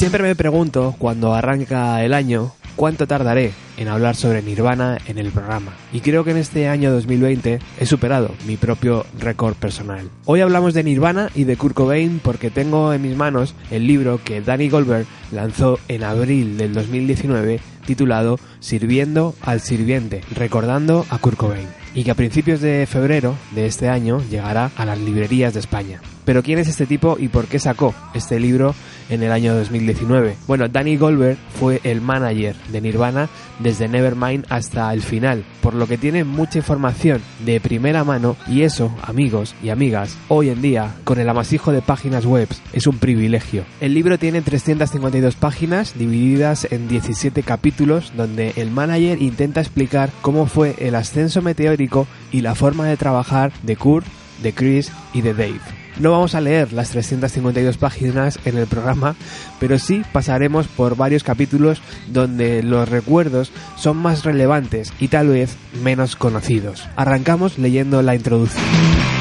Siempre me pregunto, cuando arranca el año, cuánto tardaré en hablar sobre Nirvana en el programa. Y creo que en este año 2020 he superado mi propio récord personal. Hoy hablamos de Nirvana y de Kurt Cobain porque tengo en mis manos el libro que Danny Goldberg lanzó en abril del 2019 titulado Sirviendo al sirviente, recordando a Kurt Cobain, y que a principios de febrero de este año llegará a las librerías de España. Pero ¿quién es este tipo y por qué sacó este libro en el año 2019? Bueno, Danny Goldberg fue el manager de Nirvana desde Nevermind hasta el final, por lo que tiene mucha información de primera mano y eso, amigos y amigas, hoy en día, con el amasijo de páginas web, es un privilegio. El libro tiene 352 páginas divididas en 17 capítulos donde el manager intenta explicar cómo fue el ascenso meteórico y la forma de trabajar de Kurt, de Chris y de Dave. No vamos a leer las 352 páginas en el programa, pero sí pasaremos por varios capítulos donde los recuerdos son más relevantes y tal vez menos conocidos. Arrancamos leyendo la introducción.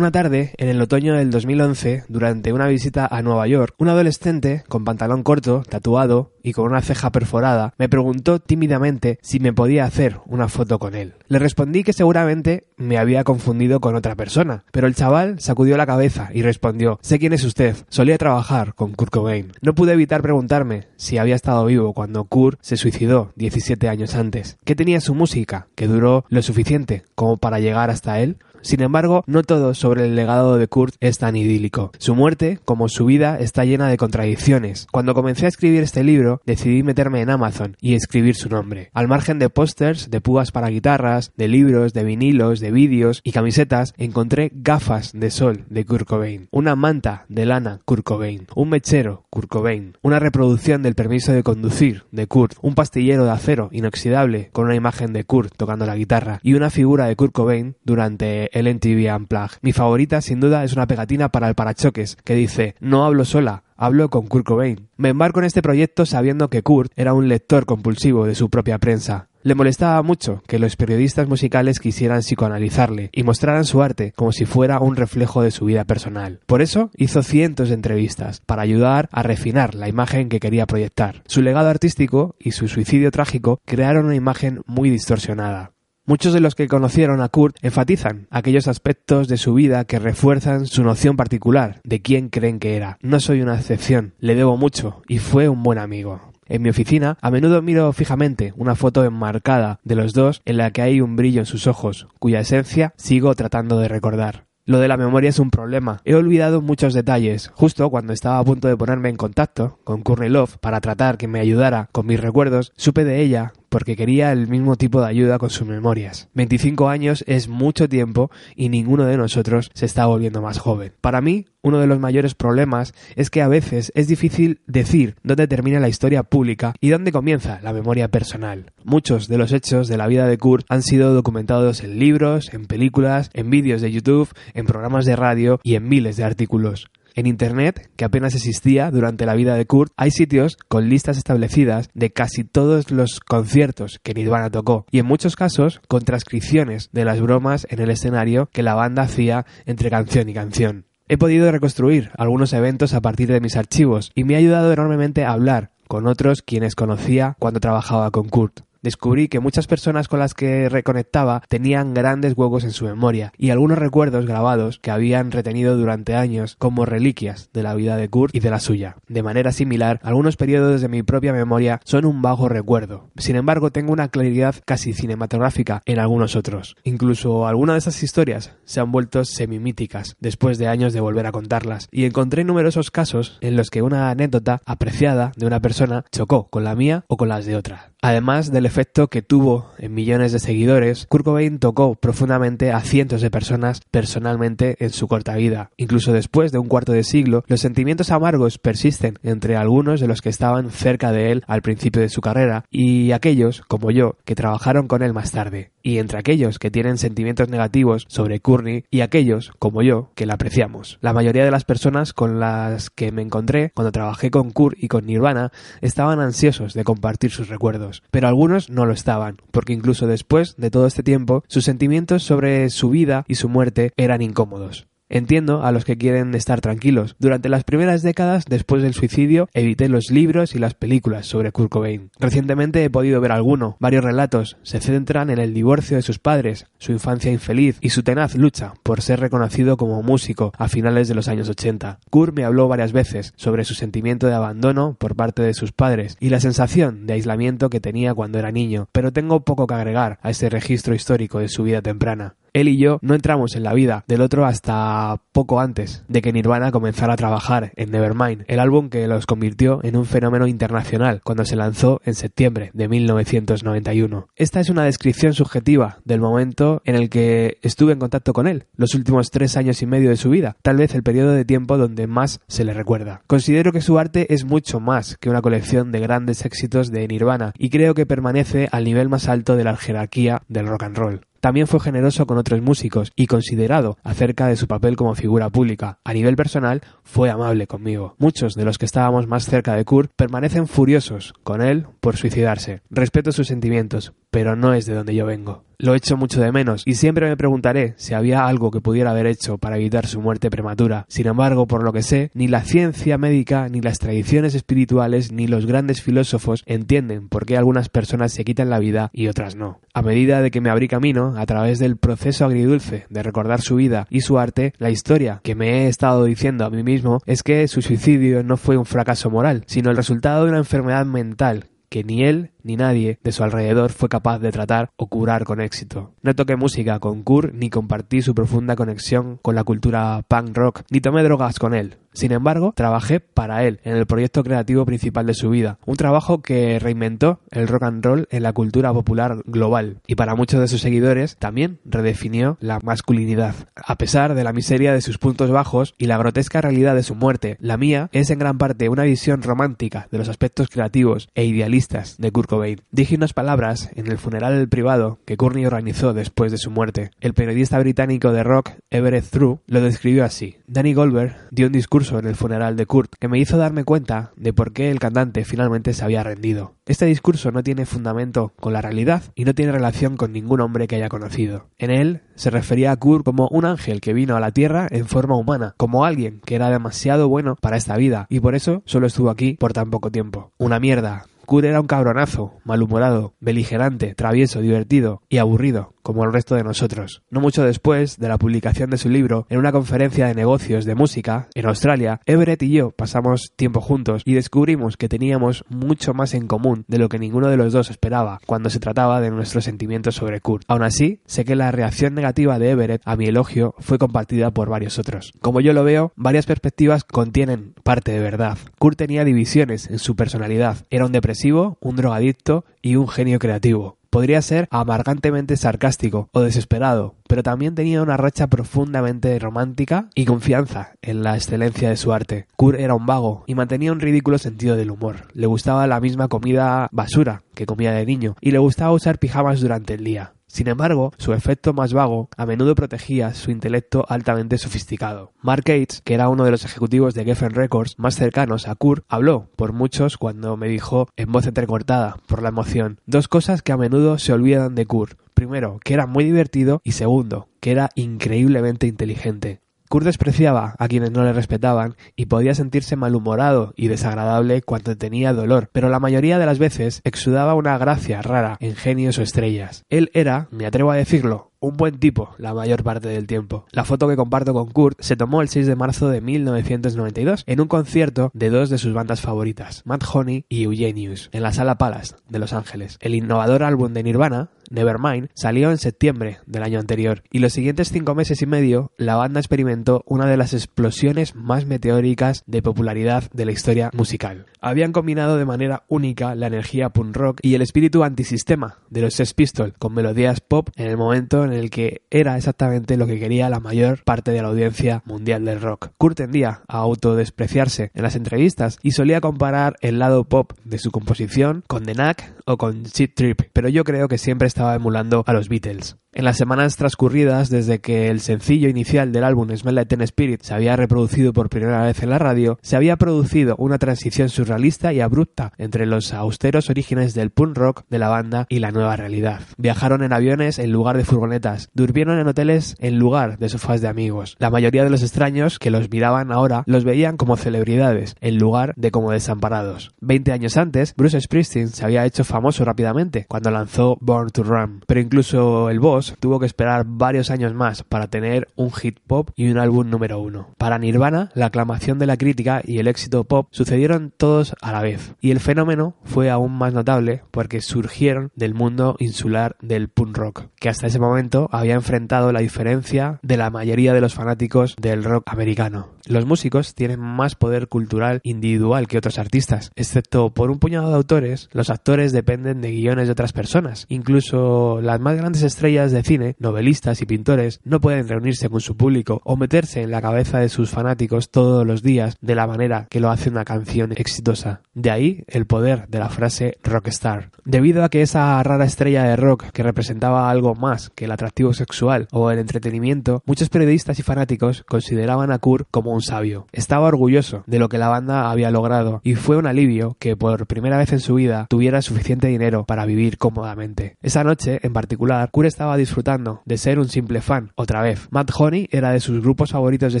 Tarde, en el otoño del 2011, durante una visita a Nueva York, un adolescente con pantalón corto, tatuado y con una ceja perforada me preguntó tímidamente si me podía hacer una foto con él. Le respondí que seguramente me había confundido con otra persona, pero el chaval sacudió la cabeza y respondió Sé quién es usted, solía trabajar con Kurt Cobain. No pude evitar preguntarme si había estado vivo cuando Kurt se suicidó 17 años antes. ¿Qué tenía su música que duró lo suficiente como para llegar hasta él? Sin embargo, no todo sobre el legado de Kurt es tan idílico. Su muerte, como su vida, está llena de contradicciones. Cuando comencé a escribir este libro, decidí meterme en Amazon y escribir su nombre. Al margen de pósters, de púas para guitarras, de libros, de vinilos, de vídeos y camisetas, encontré gafas de sol de Kurt Cobain, una manta de lana Kurt Cobain, un mechero Kurt Cobain, una reproducción del permiso de conducir de Kurt, un pastillero de acero inoxidable con una imagen de Kurt tocando la guitarra y una figura de Kurt Cobain durante el MTV Unplugged. Mi favorita, sin duda, es una pegatina para el parachoques que dice: No hablo sola, hablo con Kurt Cobain. Me embarco en este proyecto sabiendo que Kurt era un lector compulsivo de su propia prensa. Le molestaba mucho que los periodistas musicales quisieran psicoanalizarle y mostraran su arte como si fuera un reflejo de su vida personal. Por eso hizo cientos de entrevistas, para ayudar a refinar la imagen que quería proyectar. Su legado artístico y su suicidio trágico crearon una imagen muy distorsionada. Muchos de los que conocieron a Kurt enfatizan aquellos aspectos de su vida que refuerzan su noción particular de quién creen que era. No soy una excepción, le debo mucho y fue un buen amigo. En mi oficina, a menudo miro fijamente una foto enmarcada de los dos en la que hay un brillo en sus ojos, cuya esencia sigo tratando de recordar. Lo de la memoria es un problema. He olvidado muchos detalles. Justo cuando estaba a punto de ponerme en contacto con Courtney Love para tratar que me ayudara con mis recuerdos, supe de ella porque quería el mismo tipo de ayuda con sus memorias. 25 años es mucho tiempo y ninguno de nosotros se está volviendo más joven. Para mí, uno de los mayores problemas es que a veces es difícil decir dónde termina la historia pública y dónde comienza la memoria personal. Muchos de los hechos de la vida de Kurt han sido documentados en libros, en películas, en vídeos de YouTube, en programas de radio y en miles de artículos. En Internet, que apenas existía durante la vida de Kurt, hay sitios con listas establecidas de casi todos los conciertos que Nirvana tocó y en muchos casos con transcripciones de las bromas en el escenario que la banda hacía entre canción y canción. He podido reconstruir algunos eventos a partir de mis archivos y me ha ayudado enormemente a hablar con otros quienes conocía cuando trabajaba con Kurt. Descubrí que muchas personas con las que reconectaba tenían grandes huecos en su memoria y algunos recuerdos grabados que habían retenido durante años como reliquias de la vida de Kurt y de la suya. De manera similar, algunos periodos de mi propia memoria son un vago recuerdo. Sin embargo, tengo una claridad casi cinematográfica en algunos otros. Incluso algunas de esas historias se han vuelto semimíticas después de años de volver a contarlas y encontré numerosos casos en los que una anécdota apreciada de una persona chocó con la mía o con las de otra. Además del efecto que tuvo en millones de seguidores, Kurt Cobain tocó profundamente a cientos de personas personalmente en su corta vida. Incluso después de un cuarto de siglo, los sentimientos amargos persisten entre algunos de los que estaban cerca de él al principio de su carrera y aquellos, como yo, que trabajaron con él más tarde. Y entre aquellos que tienen sentimientos negativos sobre Courtney y aquellos, como yo, que la apreciamos. La mayoría de las personas con las que me encontré cuando trabajé con Kurt y con Nirvana estaban ansiosos de compartir sus recuerdos, pero algunos no lo estaban, porque incluso después de todo este tiempo, sus sentimientos sobre su vida y su muerte eran incómodos. Entiendo a los que quieren estar tranquilos. Durante las primeras décadas después del suicidio evité los libros y las películas sobre Kurt Cobain. Recientemente he podido ver alguno. Varios relatos se centran en el divorcio de sus padres, su infancia infeliz y su tenaz lucha por ser reconocido como músico a finales de los años 80. Kurt me habló varias veces sobre su sentimiento de abandono por parte de sus padres y la sensación de aislamiento que tenía cuando era niño, pero tengo poco que agregar a ese registro histórico de su vida temprana él y yo no entramos en la vida del otro hasta poco antes de que Nirvana comenzara a trabajar en Nevermind, el álbum que los convirtió en un fenómeno internacional cuando se lanzó en septiembre de 1991. Esta es una descripción subjetiva del momento en el que estuve en contacto con él, los últimos tres años y medio de su vida, tal vez el periodo de tiempo donde más se le recuerda. Considero que su arte es mucho más que una colección de grandes éxitos de Nirvana y creo que permanece al nivel más alto de la jerarquía del rock and roll. También fue generoso con otros músicos y considerado acerca de su papel como figura pública. A nivel personal, fue amable conmigo. Muchos de los que estábamos más cerca de Kurt permanecen furiosos con él por suicidarse. Respeto sus sentimientos, pero no es de donde yo vengo. Lo echo mucho de menos y siempre me preguntaré si había algo que pudiera haber hecho para evitar su muerte prematura. Sin embargo, por lo que sé, ni la ciencia médica, ni las tradiciones espirituales, ni los grandes filósofos entienden por qué algunas personas se quitan la vida y otras no. A medida de que me abrí camino, a través del proceso agridulce de recordar su vida y su arte, la historia que me he estado diciendo a mí mismo es que su suicidio no fue un fracaso moral, sino el resultado de una enfermedad mental que ni él ni nadie de su alrededor fue capaz de tratar o curar con éxito. No toqué música con Kurt ni compartí su profunda conexión con la cultura punk rock, ni tomé drogas con él. Sin embargo, trabajé para él en el proyecto creativo principal de su vida, un trabajo que reinventó el rock and roll en la cultura popular global y para muchos de sus seguidores también redefinió la masculinidad. A pesar de la miseria de sus puntos bajos y la grotesca realidad de su muerte, la mía es en gran parte una visión romántica de los aspectos creativos e idealistas de Kurt Dije unas palabras en el funeral privado que Courtney organizó después de su muerte. El periodista británico de rock Everett True lo describió así. Danny Goldberg dio un discurso en el funeral de Kurt que me hizo darme cuenta de por qué el cantante finalmente se había rendido. Este discurso no tiene fundamento con la realidad y no tiene relación con ningún hombre que haya conocido. En él se refería a Kurt como un ángel que vino a la tierra en forma humana, como alguien que era demasiado bueno para esta vida y por eso solo estuvo aquí por tan poco tiempo. Una mierda, Kurt era un cabronazo, malhumorado, beligerante, travieso, divertido y aburrido, como el resto de nosotros. No mucho después de la publicación de su libro, en una conferencia de negocios de música en Australia, Everett y yo pasamos tiempo juntos y descubrimos que teníamos mucho más en común de lo que ninguno de los dos esperaba cuando se trataba de nuestros sentimientos sobre Kurt. Aún así, sé que la reacción negativa de Everett a mi elogio fue compartida por varios otros. Como yo lo veo, varias perspectivas contienen parte de verdad. Kurt tenía divisiones en su personalidad. Era un depresivo un drogadicto y un genio creativo. Podría ser amargantemente sarcástico o desesperado, pero también tenía una racha profundamente romántica y confianza en la excelencia de su arte. Kurt era un vago y mantenía un ridículo sentido del humor. Le gustaba la misma comida basura que comía de niño y le gustaba usar pijamas durante el día. Sin embargo, su efecto más vago a menudo protegía su intelecto altamente sofisticado. Mark Gates, que era uno de los ejecutivos de Geffen Records más cercanos a Kurt, habló por muchos cuando me dijo en voz entrecortada por la emoción dos cosas que a menudo se olvidan de Kurt. Primero, que era muy divertido y segundo, que era increíblemente inteligente. Kurt despreciaba a quienes no le respetaban y podía sentirse malhumorado y desagradable cuando tenía dolor, pero la mayoría de las veces exudaba una gracia rara en genios o estrellas. Él era, me atrevo a decirlo, un buen tipo la mayor parte del tiempo. La foto que comparto con Kurt se tomó el 6 de marzo de 1992 en un concierto de dos de sus bandas favoritas, Matt Honey y Eugenius, en la Sala Palace de Los Ángeles. El innovador álbum de Nirvana, Nevermind, salió en septiembre del año anterior y los siguientes cinco meses y medio la banda experimentó una de las explosiones más meteóricas de popularidad de la historia musical. Habían combinado de manera única la energía punk rock y el espíritu antisistema de los Sex Pistols con melodías pop en el momento en el que era exactamente lo que quería la mayor parte de la audiencia mundial del rock. Kurt tendía a autodespreciarse en las entrevistas y solía comparar el lado pop de su composición con The Knack o con Cheat Trip, pero yo creo que siempre estaba emulando a los Beatles. En las semanas transcurridas desde que el sencillo inicial del álbum Smell Like Teen Spirit se había reproducido por primera vez en la radio, se había producido una transición surrealista y abrupta entre los austeros orígenes del punk rock de la banda y la nueva realidad. Viajaron en aviones en lugar de furgonetas, durmieron en hoteles en lugar de sofás de amigos. La mayoría de los extraños que los miraban ahora los veían como celebridades en lugar de como desamparados. Veinte años antes, Bruce Springsteen se había hecho famoso rápidamente cuando lanzó Born to Run, pero incluso el boss tuvo que esperar varios años más para tener un hit pop y un álbum número uno. Para Nirvana, la aclamación de la crítica y el éxito pop sucedieron todos a la vez, y el fenómeno fue aún más notable porque surgieron del mundo insular del punk rock, que hasta ese momento había enfrentado la diferencia de la mayoría de los fanáticos del rock americano. Los músicos tienen más poder cultural individual que otros artistas, excepto por un puñado de autores, los actores dependen de guiones de otras personas. Incluso las más grandes estrellas de cine, novelistas y pintores no pueden reunirse con su público o meterse en la cabeza de sus fanáticos todos los días de la manera que lo hace una canción exitosa. De ahí el poder de la frase rockstar. Debido a que esa rara estrella de rock que representaba algo más que el atractivo sexual o el entretenimiento, muchos periodistas y fanáticos consideraban a Kurt como un sabio. Estaba orgulloso de lo que la banda había logrado y fue un alivio que por primera vez en su vida tuviera suficiente dinero para vivir cómodamente. Esa noche, en particular, Kurt estaba disfrutando de ser un simple fan. Otra vez, Matt Honey era de sus grupos favoritos de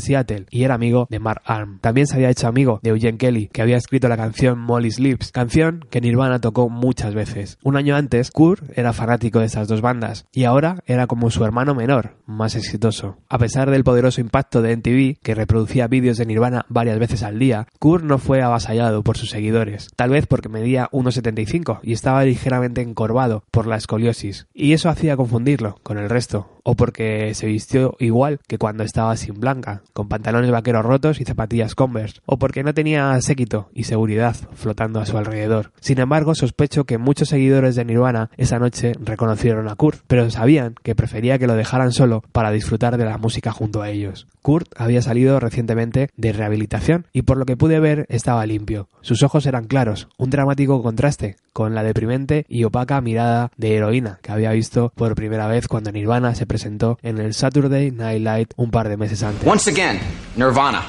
Seattle y era amigo de Mark Arm. También se había hecho amigo de Eugene Kelly, que había escrito la canción Molly's Lips, canción que Nirvana tocó muchas veces. Un año antes, Kurt era fanático de estas dos bandas y ahora era como su hermano menor, más exitoso. A pesar del poderoso impacto de MTV, que reproducía vídeos de Nirvana varias veces al día, Kurt no fue avasallado por sus seguidores, tal vez porque medía 1,75 y estaba ligeramente encorvado por la escoliosis, y eso hacía confundirlo con el resto, o porque se vistió igual que cuando estaba sin blanca, con pantalones vaqueros rotos y zapatillas Converse, o porque no tenía séquito y seguridad flotando a su alrededor. Sin embargo, sospecho que muchos seguidores de Nirvana esa noche reconocieron a Kurt, pero sabían que prefería que lo dejaran solo para disfrutar de la música junto a ellos. Kurt había salido recientemente de rehabilitación y por lo que pude ver estaba limpio. Sus ojos eran claros, un dramático contraste con la deprimente y opaca mirada de heroína que había visto por primera vez cuando Nirvana se presentó en el Saturday Night Live un par de meses antes. Once again, Nirvana.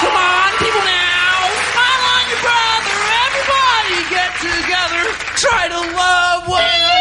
Come on, people now. Smile on your brother. Everybody get together. Try to love one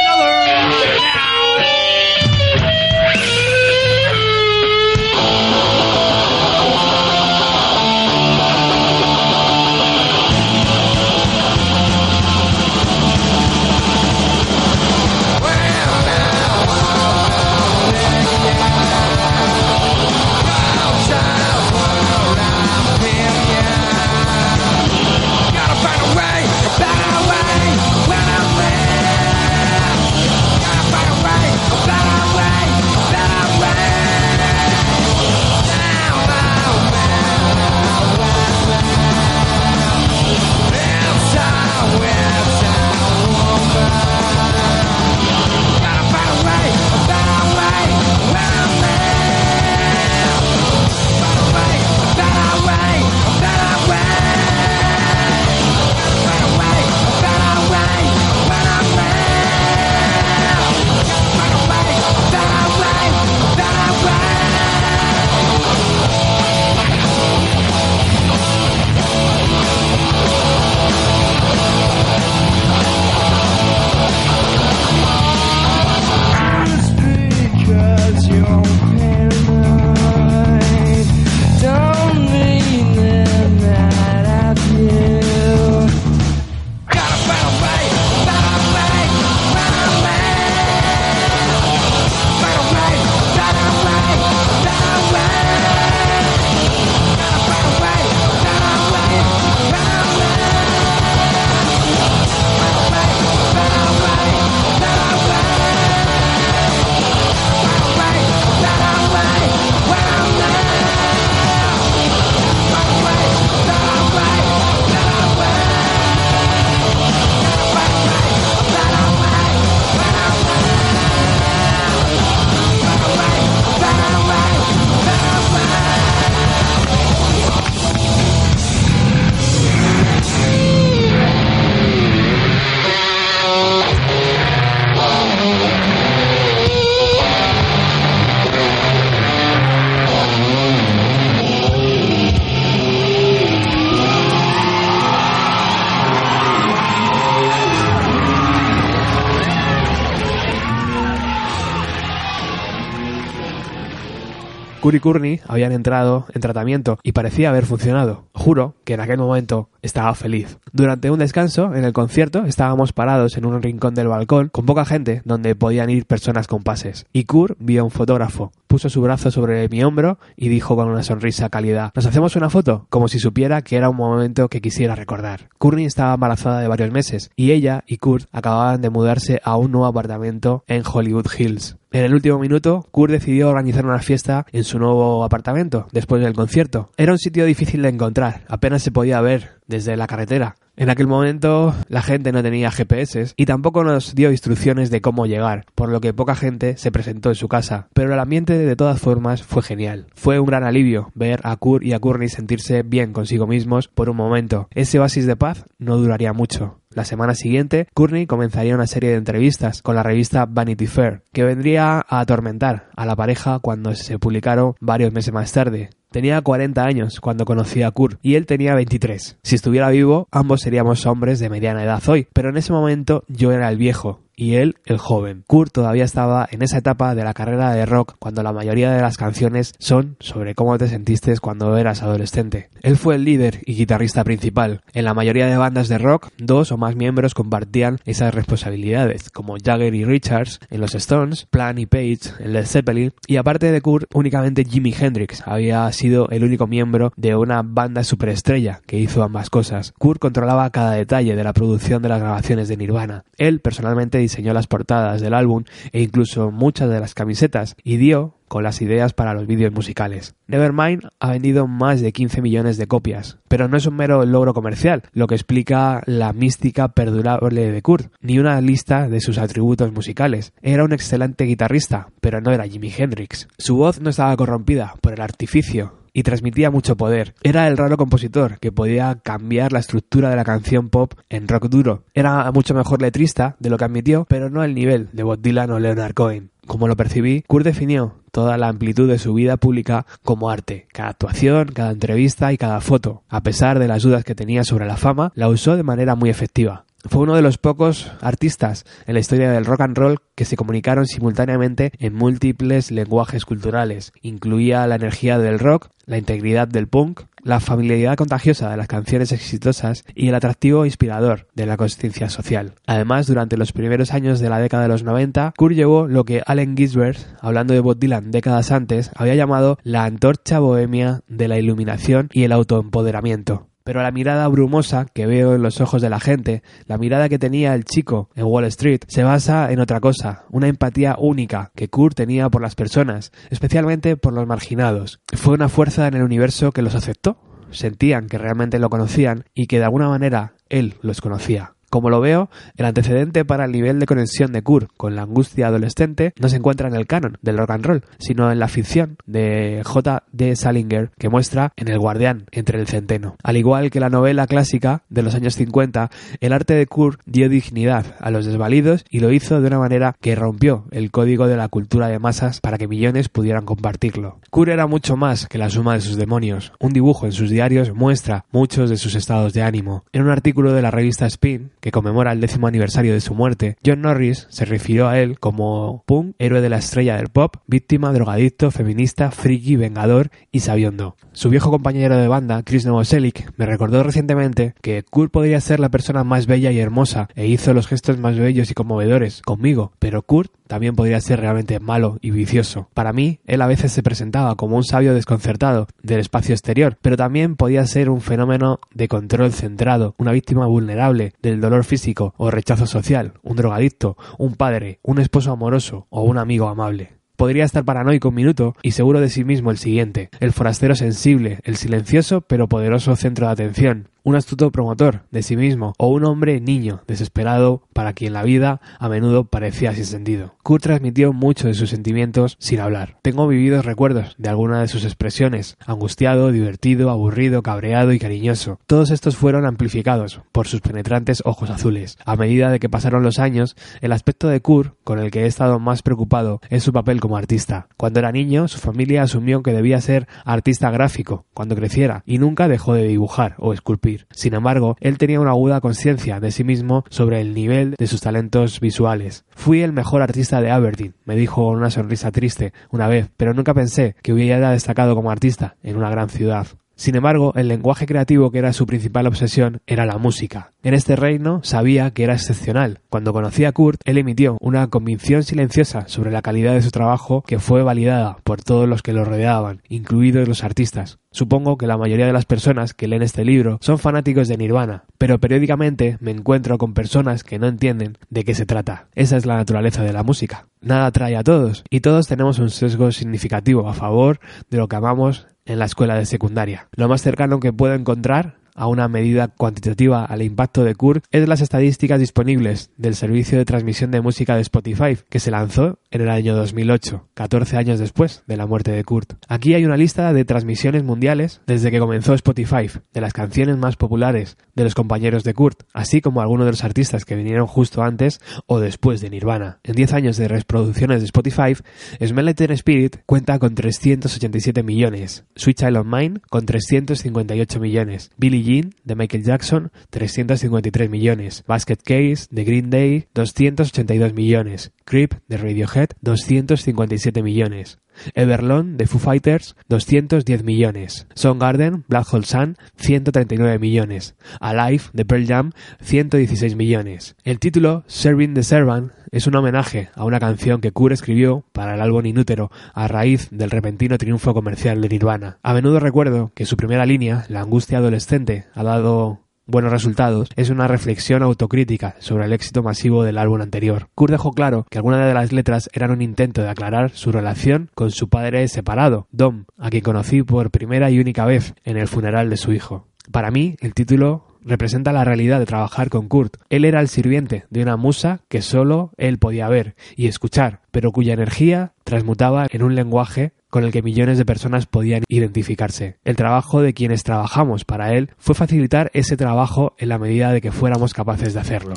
Kurt y Courtney habían entrado en tratamiento y parecía haber funcionado. Juro que en aquel momento estaba feliz. Durante un descanso en el concierto estábamos parados en un rincón del balcón con poca gente donde podían ir personas con pases. Y Kurt vio a un fotógrafo, puso su brazo sobre mi hombro y dijo con una sonrisa cálida, ¿nos hacemos una foto? Como si supiera que era un momento que quisiera recordar. Courtney estaba embarazada de varios meses y ella y Kurt acababan de mudarse a un nuevo apartamento en Hollywood Hills. En el último minuto, Kurt decidió organizar una fiesta en su nuevo apartamento después del concierto. Era un sitio difícil de encontrar, apenas se podía ver desde la carretera. En aquel momento la gente no tenía GPS y tampoco nos dio instrucciones de cómo llegar, por lo que poca gente se presentó en su casa. Pero el ambiente de todas formas fue genial. Fue un gran alivio ver a Kurt y a Courtney sentirse bien consigo mismos por un momento. Ese oasis de paz no duraría mucho. La semana siguiente, Courtney comenzaría una serie de entrevistas con la revista Vanity Fair, que vendría a atormentar a la pareja cuando se publicaron varios meses más tarde. Tenía 40 años cuando conocí a Kurt y él tenía 23. Si estuviera vivo, ambos seríamos hombres de mediana edad hoy, pero en ese momento yo era el viejo y él el joven. Kurt todavía estaba en esa etapa de la carrera de rock cuando la mayoría de las canciones son sobre cómo te sentiste cuando eras adolescente. Él fue el líder y guitarrista principal. En la mayoría de bandas de rock, dos o más miembros compartían esas responsabilidades, como Jagger y Richards en los Stones, Plan y Page en Led Zeppelin, y aparte de Kurt, únicamente Jimi Hendrix había sido el único miembro de una banda superestrella que hizo ambas cosas. Kurt controlaba cada detalle de la producción de las grabaciones de Nirvana. Él personalmente diseñó las portadas del álbum e incluso muchas de las camisetas y dio con las ideas para los vídeos musicales. Nevermind ha vendido más de 15 millones de copias, pero no es un mero logro comercial, lo que explica la mística perdurable de Kurt, ni una lista de sus atributos musicales. Era un excelente guitarrista, pero no era Jimi Hendrix. Su voz no estaba corrompida por el artificio, y transmitía mucho poder. Era el raro compositor que podía cambiar la estructura de la canción pop en rock duro. Era mucho mejor letrista de lo que admitió, pero no al nivel de Bob Dylan o Leonard Cohen. Como lo percibí, Kurt definió toda la amplitud de su vida pública como arte. Cada actuación, cada entrevista y cada foto. A pesar de las dudas que tenía sobre la fama, la usó de manera muy efectiva. Fue uno de los pocos artistas en la historia del rock and roll que se comunicaron simultáneamente en múltiples lenguajes culturales. Incluía la energía del rock, la integridad del punk, la familiaridad contagiosa de las canciones exitosas y el atractivo inspirador de la conciencia social. Además, durante los primeros años de la década de los 90, Kurt llevó lo que Allen Ginsberg, hablando de Bob Dylan décadas antes, había llamado la antorcha bohemia de la iluminación y el autoempoderamiento. Pero la mirada brumosa que veo en los ojos de la gente, la mirada que tenía el chico en Wall Street, se basa en otra cosa, una empatía única que Kurt tenía por las personas, especialmente por los marginados. Fue una fuerza en el universo que los aceptó, sentían que realmente lo conocían y que de alguna manera él los conocía. Como lo veo, el antecedente para el nivel de conexión de Kurt con la angustia adolescente no se encuentra en el canon del rock and roll, sino en la ficción de J. D. Salinger que muestra en El guardián entre el centeno. Al igual que la novela clásica de los años 50, el arte de Kurt dio dignidad a los desvalidos y lo hizo de una manera que rompió el código de la cultura de masas para que millones pudieran compartirlo. Kurt era mucho más que la suma de sus demonios. Un dibujo en sus diarios muestra muchos de sus estados de ánimo. En un artículo de la revista Spin, que conmemora el décimo aniversario de su muerte, John Norris se refirió a él como punk, héroe de la estrella del pop, víctima, drogadicto, feminista, friki, vengador y sabiondo. Su viejo compañero de banda, Chris Novoselic, me recordó recientemente que Kurt podría ser la persona más bella y hermosa e hizo los gestos más bellos y conmovedores conmigo, pero Kurt también podría ser realmente malo y vicioso. Para mí, él a veces se presentaba como un sabio desconcertado del espacio exterior, pero también podía ser un fenómeno de control centrado, una víctima vulnerable del dolor físico o rechazo social, un drogadicto, un padre, un esposo amoroso o un amigo amable. Podría estar paranoico un minuto y seguro de sí mismo el siguiente, el forastero sensible, el silencioso pero poderoso centro de atención, un astuto promotor de sí mismo o un hombre niño desesperado para quien la vida a menudo parecía sin sentido. Kurt transmitió mucho de sus sentimientos sin hablar. Tengo vividos recuerdos de alguna de sus expresiones, angustiado, divertido, aburrido, cabreado y cariñoso. Todos estos fueron amplificados por sus penetrantes ojos azules. A medida de que pasaron los años, el aspecto de Kurt con el que he estado más preocupado es su papel como artista. Cuando era niño, su familia asumió que debía ser artista gráfico cuando creciera y nunca dejó de dibujar o esculpir. Sin embargo, él tenía una aguda conciencia de sí mismo sobre el nivel de sus talentos visuales. Fui el mejor artista de Aberdeen, me dijo con una sonrisa triste una vez, pero nunca pensé que hubiera destacado como artista en una gran ciudad. Sin embargo, el lenguaje creativo que era su principal obsesión era la música. En este reino sabía que era excepcional. Cuando conocí a Kurt, él emitió una convicción silenciosa sobre la calidad de su trabajo que fue validada por todos los que lo rodeaban, incluidos los artistas. Supongo que la mayoría de las personas que leen este libro son fanáticos de Nirvana, pero periódicamente me encuentro con personas que no entienden de qué se trata. Esa es la naturaleza de la música. Nada atrae a todos, y todos tenemos un sesgo significativo a favor de lo que amamos en la escuela de secundaria. Lo más cercano que puedo encontrar a una medida cuantitativa al impacto de Kurt es las estadísticas disponibles del servicio de transmisión de música de Spotify, que se lanzó en el año 2008, 14 años después de la muerte de Kurt. Aquí hay una lista de transmisiones mundiales desde que comenzó Spotify, de las canciones más populares de los compañeros de Kurt, así como algunos de los artistas que vinieron justo antes o después de Nirvana. En 10 años de reproducciones de Spotify, Smell Spirit cuenta con 387 millones, Sweet Child Mine con 358 millones, Billy Jean de Michael Jackson 353 millones, Basket Case de Green Day 282 millones, Creep de Radiohead 257 millones, Everlong de Foo Fighters 210 millones, Soundgarden Black Hole Sun 139 millones, Alive de Pearl Jam 116 millones. El título Serving the Servant es un homenaje a una canción que Kurt escribió para el álbum Inútero a raíz del repentino triunfo comercial de Nirvana. A menudo recuerdo que su primera línea, La angustia adolescente, ha dado buenos resultados es una reflexión autocrítica sobre el éxito masivo del álbum anterior. Kurt dejó claro que algunas de las letras eran un intento de aclarar su relación con su padre separado, Dom, a quien conocí por primera y única vez en el funeral de su hijo. Para mí, el título representa la realidad de trabajar con Kurt. Él era el sirviente de una musa que solo él podía ver y escuchar, pero cuya energía transmutaba en un lenguaje con el que millones de personas podían identificarse. El trabajo de quienes trabajamos para él fue facilitar ese trabajo en la medida de que fuéramos capaces de hacerlo.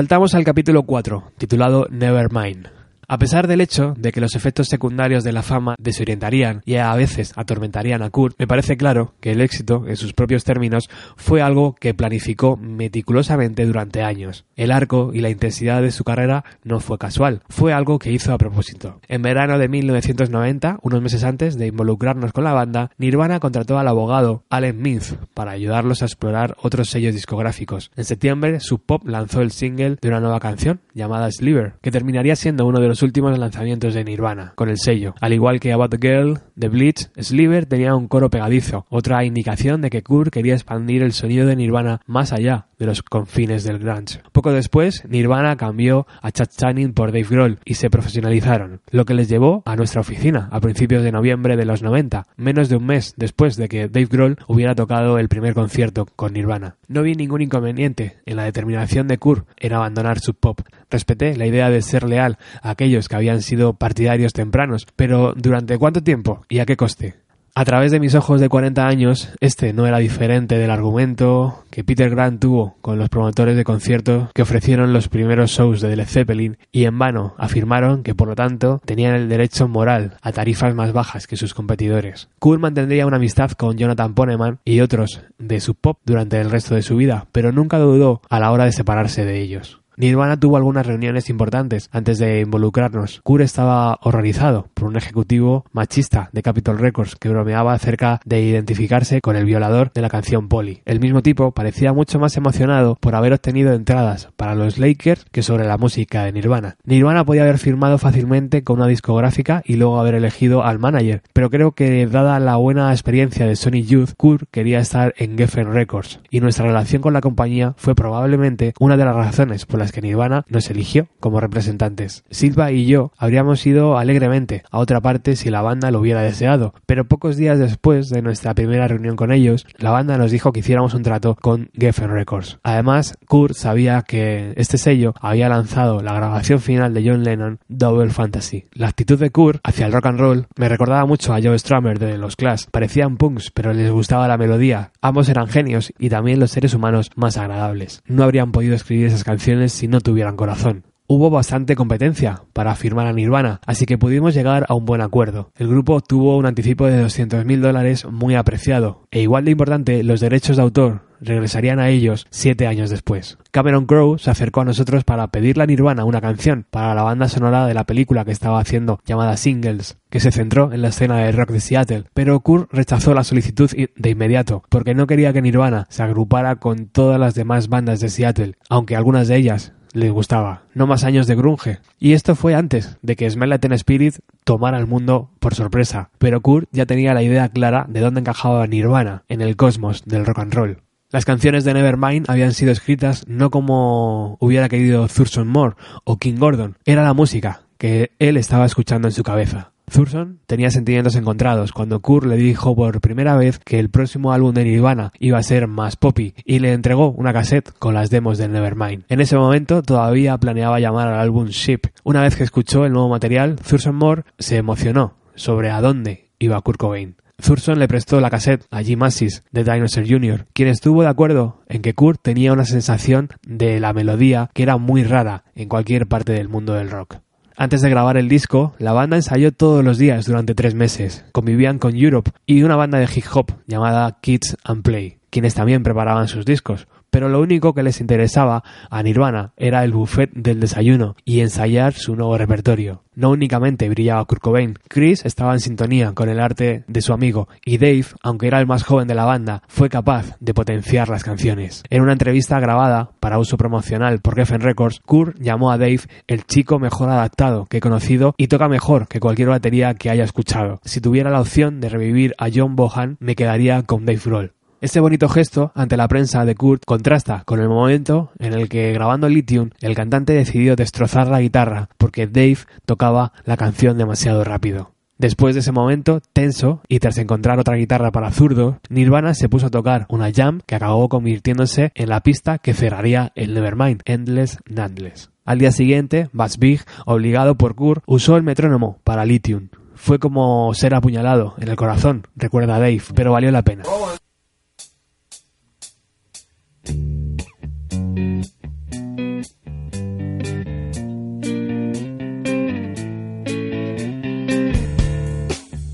Saltamos al capítulo 4, titulado Nevermind. A pesar del hecho de que los efectos secundarios de la fama desorientarían y a veces atormentarían a Kurt, me parece claro que el éxito, en sus propios términos, fue algo que planificó meticulosamente durante años. El arco y la intensidad de su carrera no fue casual, fue algo que hizo a propósito. En verano de 1990, unos meses antes de involucrarnos con la banda, Nirvana contrató al abogado Allen Mintz para ayudarlos a explorar otros sellos discográficos. En septiembre, Sub Pop lanzó el single de una nueva canción llamada Sliver, que terminaría siendo uno de los últimos lanzamientos de Nirvana, con el sello. Al igual que About the Girl, The Bleach, Sliver tenía un coro pegadizo, otra indicación de que Kurt quería expandir el sonido de Nirvana más allá de los confines del grunge. Poco después, Nirvana cambió a Chad Channing por Dave Grohl y se profesionalizaron, lo que les llevó a nuestra oficina a principios de noviembre de los 90, menos de un mes después de que Dave Grohl hubiera tocado el primer concierto con Nirvana. No vi ningún inconveniente en la determinación de Kurt en abandonar su pop. Respeté la idea de ser leal a aquellos que habían sido partidarios tempranos, pero ¿durante cuánto tiempo y a qué coste? A través de mis ojos de 40 años, este no era diferente del argumento que Peter Grant tuvo con los promotores de conciertos que ofrecieron los primeros shows de Led Zeppelin y en vano afirmaron que por lo tanto tenían el derecho moral a tarifas más bajas que sus competidores. Kurt mantendría una amistad con Jonathan Poneman y otros de su pop durante el resto de su vida, pero nunca dudó a la hora de separarse de ellos. Nirvana tuvo algunas reuniones importantes antes de involucrarnos. Kurt estaba horrorizado por un ejecutivo machista de Capitol Records que bromeaba acerca de identificarse con el violador de la canción Polly. El mismo tipo parecía mucho más emocionado por haber obtenido entradas para los Lakers que sobre la música de Nirvana. Nirvana podía haber firmado fácilmente con una discográfica y luego haber elegido al manager, pero creo que dada la buena experiencia de Sony Youth, Kurt quería estar en Geffen Records y nuestra relación con la compañía fue probablemente una de las razones por las que Nirvana nos eligió como representantes. Silva y yo habríamos ido alegremente a otra parte si la banda lo hubiera deseado, pero pocos días después de nuestra primera reunión con ellos, la banda nos dijo que hiciéramos un trato con Geffen Records. Además, Kurt sabía que este sello había lanzado la grabación final de John Lennon, Double Fantasy. La actitud de Kurt hacia el rock and roll me recordaba mucho a Joe Strummer de los Clash. Parecían punks, pero les gustaba la melodía. Ambos eran genios y también los seres humanos más agradables. No habrían podido escribir esas canciones si no tuvieran corazón. Hubo bastante competencia para firmar a Nirvana, así que pudimos llegar a un buen acuerdo. El grupo obtuvo un anticipo de 200.000 dólares muy apreciado, e igual de importante, los derechos de autor regresarían a ellos siete años después. Cameron Crowe se acercó a nosotros para pedirle a Nirvana una canción para la banda sonora de la película que estaba haciendo llamada Singles, que se centró en la escena de rock de Seattle, pero Kurt rechazó la solicitud de inmediato porque no quería que Nirvana se agrupara con todas las demás bandas de Seattle, aunque algunas de ellas les gustaba. No más años de grunge. Y esto fue antes de que Smell Spirit tomara el mundo por sorpresa. Pero Kurt ya tenía la idea clara de dónde encajaba Nirvana en el cosmos del rock and roll. Las canciones de Nevermind habían sido escritas no como hubiera querido Thurston Moore o King Gordon. Era la música que él estaba escuchando en su cabeza. Thurston tenía sentimientos encontrados cuando Kurt le dijo por primera vez que el próximo álbum de Nirvana iba a ser más poppy y le entregó una cassette con las demos de Nevermind. En ese momento todavía planeaba llamar al álbum Ship. Una vez que escuchó el nuevo material, Thurston Moore se emocionó sobre a dónde iba Kurt Cobain. Thurston le prestó la cassette a Jim Assis de Dinosaur Jr., quien estuvo de acuerdo en que Kurt tenía una sensación de la melodía que era muy rara en cualquier parte del mundo del rock. Antes de grabar el disco, la banda ensayó todos los días durante tres meses. Convivían con Europe y una banda de hip hop llamada Kids and Play, quienes también preparaban sus discos pero lo único que les interesaba a Nirvana era el buffet del desayuno y ensayar su nuevo repertorio. No únicamente brillaba Kurt Cobain, Chris estaba en sintonía con el arte de su amigo y Dave, aunque era el más joven de la banda, fue capaz de potenciar las canciones. En una entrevista grabada para uso promocional por Geffen Records, Kurt llamó a Dave el chico mejor adaptado que he conocido y toca mejor que cualquier batería que haya escuchado. Si tuviera la opción de revivir a John Bohan, me quedaría con Dave Grohl. Este bonito gesto ante la prensa de Kurt contrasta con el momento en el que grabando Lithium el cantante decidió destrozar la guitarra porque Dave tocaba la canción demasiado rápido. Después de ese momento tenso y tras encontrar otra guitarra para zurdo, Nirvana se puso a tocar una jam que acabó convirtiéndose en la pista que cerraría el Nevermind, Endless Nandless. Al día siguiente, Buzz Big, obligado por Kurt, usó el metrónomo para Lithium. Fue como ser apuñalado en el corazón, recuerda Dave, pero valió la pena.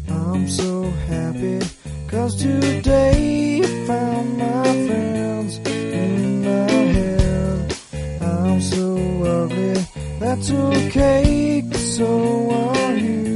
I'm so happy cause today I found my friends in my head. I'm so ugly, that's okay, so are you.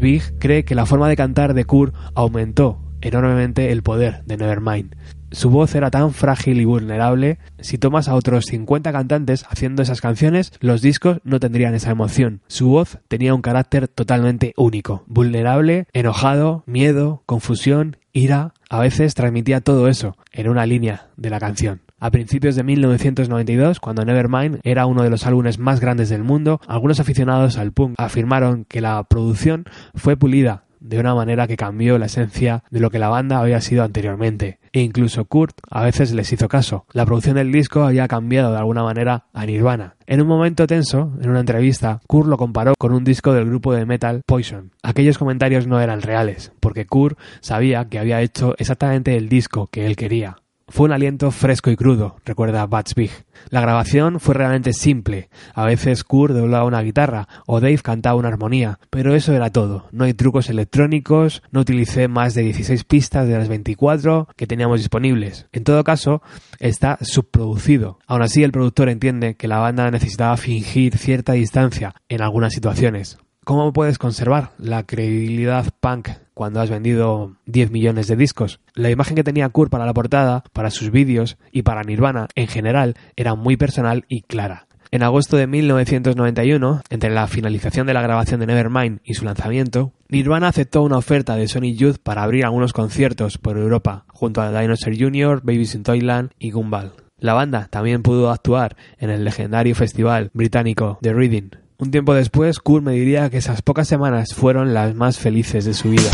Vig cree que la forma de cantar de Kurt aumentó enormemente el poder de Nevermind. Su voz era tan frágil y vulnerable, si tomas a otros 50 cantantes haciendo esas canciones, los discos no tendrían esa emoción. Su voz tenía un carácter totalmente único, vulnerable, enojado, miedo, confusión, ira, a veces transmitía todo eso en una línea de la canción. A principios de 1992, cuando Nevermind era uno de los álbumes más grandes del mundo, algunos aficionados al punk afirmaron que la producción fue pulida de una manera que cambió la esencia de lo que la banda había sido anteriormente. E incluso Kurt a veces les hizo caso. La producción del disco había cambiado de alguna manera a Nirvana. En un momento tenso, en una entrevista, Kurt lo comparó con un disco del grupo de metal Poison. Aquellos comentarios no eran reales, porque Kurt sabía que había hecho exactamente el disco que él quería. Fue un aliento fresco y crudo, recuerda Vig. La grabación fue realmente simple. A veces Kurt doblaba una guitarra o Dave cantaba una armonía, pero eso era todo. No hay trucos electrónicos, no utilicé más de 16 pistas de las 24 que teníamos disponibles. En todo caso, está subproducido. Aún así, el productor entiende que la banda necesitaba fingir cierta distancia en algunas situaciones. ¿Cómo puedes conservar la credibilidad punk cuando has vendido 10 millones de discos? La imagen que tenía Kurt para la portada, para sus vídeos y para Nirvana en general era muy personal y clara. En agosto de 1991, entre la finalización de la grabación de Nevermind y su lanzamiento, Nirvana aceptó una oferta de Sony Youth para abrir algunos conciertos por Europa, junto a Dinosaur Jr., Babies in Toyland y Gumball. La banda también pudo actuar en el legendario festival británico The Reading. Un tiempo después, Kurt me diría que esas pocas semanas fueron las más felices de su vida.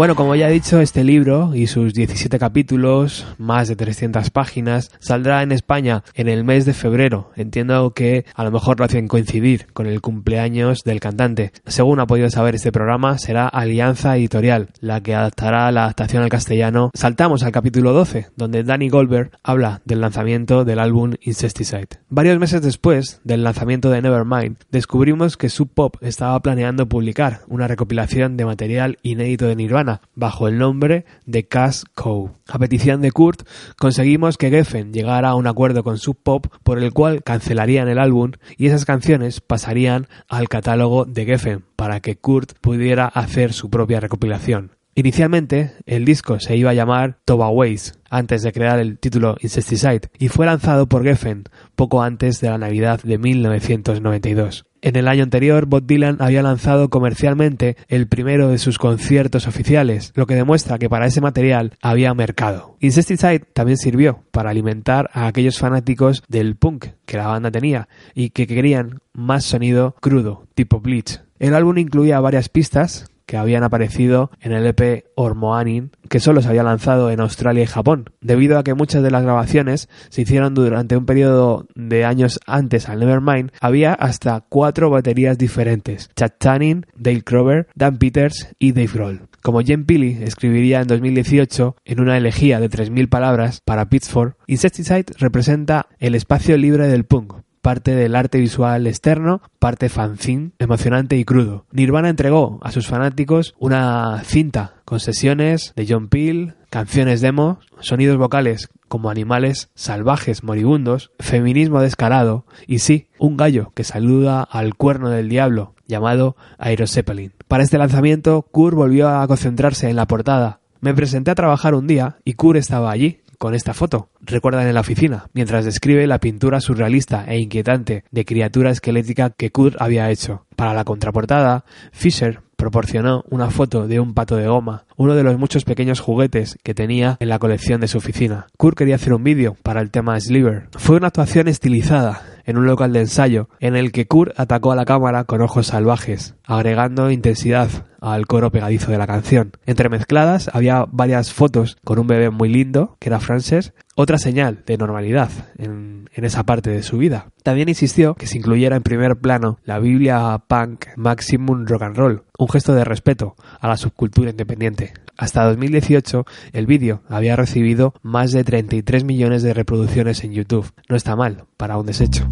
Bueno, como ya he dicho, este libro y sus 17 capítulos, más de 300 páginas, saldrá en España en el mes de febrero. Entiendo que a lo mejor lo hacen coincidir con el cumpleaños del cantante. Según ha podido saber este programa, será Alianza Editorial, la que adaptará la adaptación al castellano. Saltamos al capítulo 12, donde Danny Goldberg habla del lanzamiento del álbum Incesticide. Varios meses después del lanzamiento de Nevermind, descubrimos que Sub Pop estaba planeando publicar una recopilación de material inédito de Nirvana bajo el nombre de Cash Cow. A petición de Kurt, conseguimos que Geffen llegara a un acuerdo con Sub Pop por el cual cancelarían el álbum y esas canciones pasarían al catálogo de Geffen para que Kurt pudiera hacer su propia recopilación. Inicialmente, el disco se iba a llamar Toba Ways, antes de crear el título Incesticide, y fue lanzado por Geffen poco antes de la Navidad de 1992. En el año anterior, Bob Dylan había lanzado comercialmente el primero de sus conciertos oficiales, lo que demuestra que para ese material había mercado. Incesticide también sirvió para alimentar a aquellos fanáticos del punk que la banda tenía y que querían más sonido crudo, tipo Bleach. El álbum incluía varias pistas que habían aparecido en el EP Ormoanin, que solo se había lanzado en Australia y Japón, debido a que muchas de las grabaciones se hicieron durante un periodo de años antes al Nevermind, había hasta cuatro baterías diferentes, Chad Channing, Dale Crover, Dan Peters y Dave Grohl. Como Jen Pili escribiría en 2018 en una elegía de 3.000 palabras para Pitchfork, Insecticide representa el espacio libre del punk, parte del arte visual externo, parte fanzine, emocionante y crudo. Nirvana entregó a sus fanáticos una cinta con sesiones de John Peel, canciones demo, sonidos vocales como animales salvajes moribundos, feminismo descarado y sí, un gallo que saluda al cuerno del diablo llamado Aerozeppelin. Para este lanzamiento, Kurt volvió a concentrarse en la portada. Me presenté a trabajar un día y Kurt estaba allí, con esta foto. Recuerdan en la oficina, mientras describe la pintura surrealista e inquietante de criatura esquelética que Kurt había hecho. Para la contraportada, Fisher proporcionó una foto de un pato de goma, uno de los muchos pequeños juguetes que tenía en la colección de su oficina. Kurt quería hacer un vídeo para el tema Sliver. Fue una actuación estilizada en un local de ensayo en el que Kurt atacó a la cámara con ojos salvajes, agregando intensidad al coro pegadizo de la canción. Entremezcladas había varias fotos con un bebé muy lindo, que era Frances, otra señal de normalidad en, esa parte de su vida. También insistió que se incluyera en primer plano la Biblia punk Maximum Rock and Roll, un gesto de respeto a la subcultura independiente. Hasta 2018 el vídeo había recibido más de 33 millones de reproducciones en YouTube. No está mal para un desecho.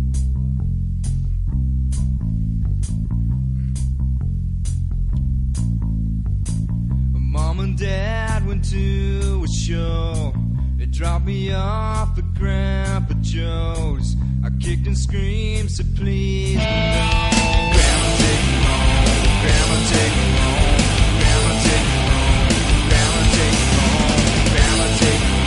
Mom and Dad went to a show. They dropped me off at Grandpa Joe's. I kicked and screamed, said please no. Grandma take me home. Grandma take me home. Reality, home.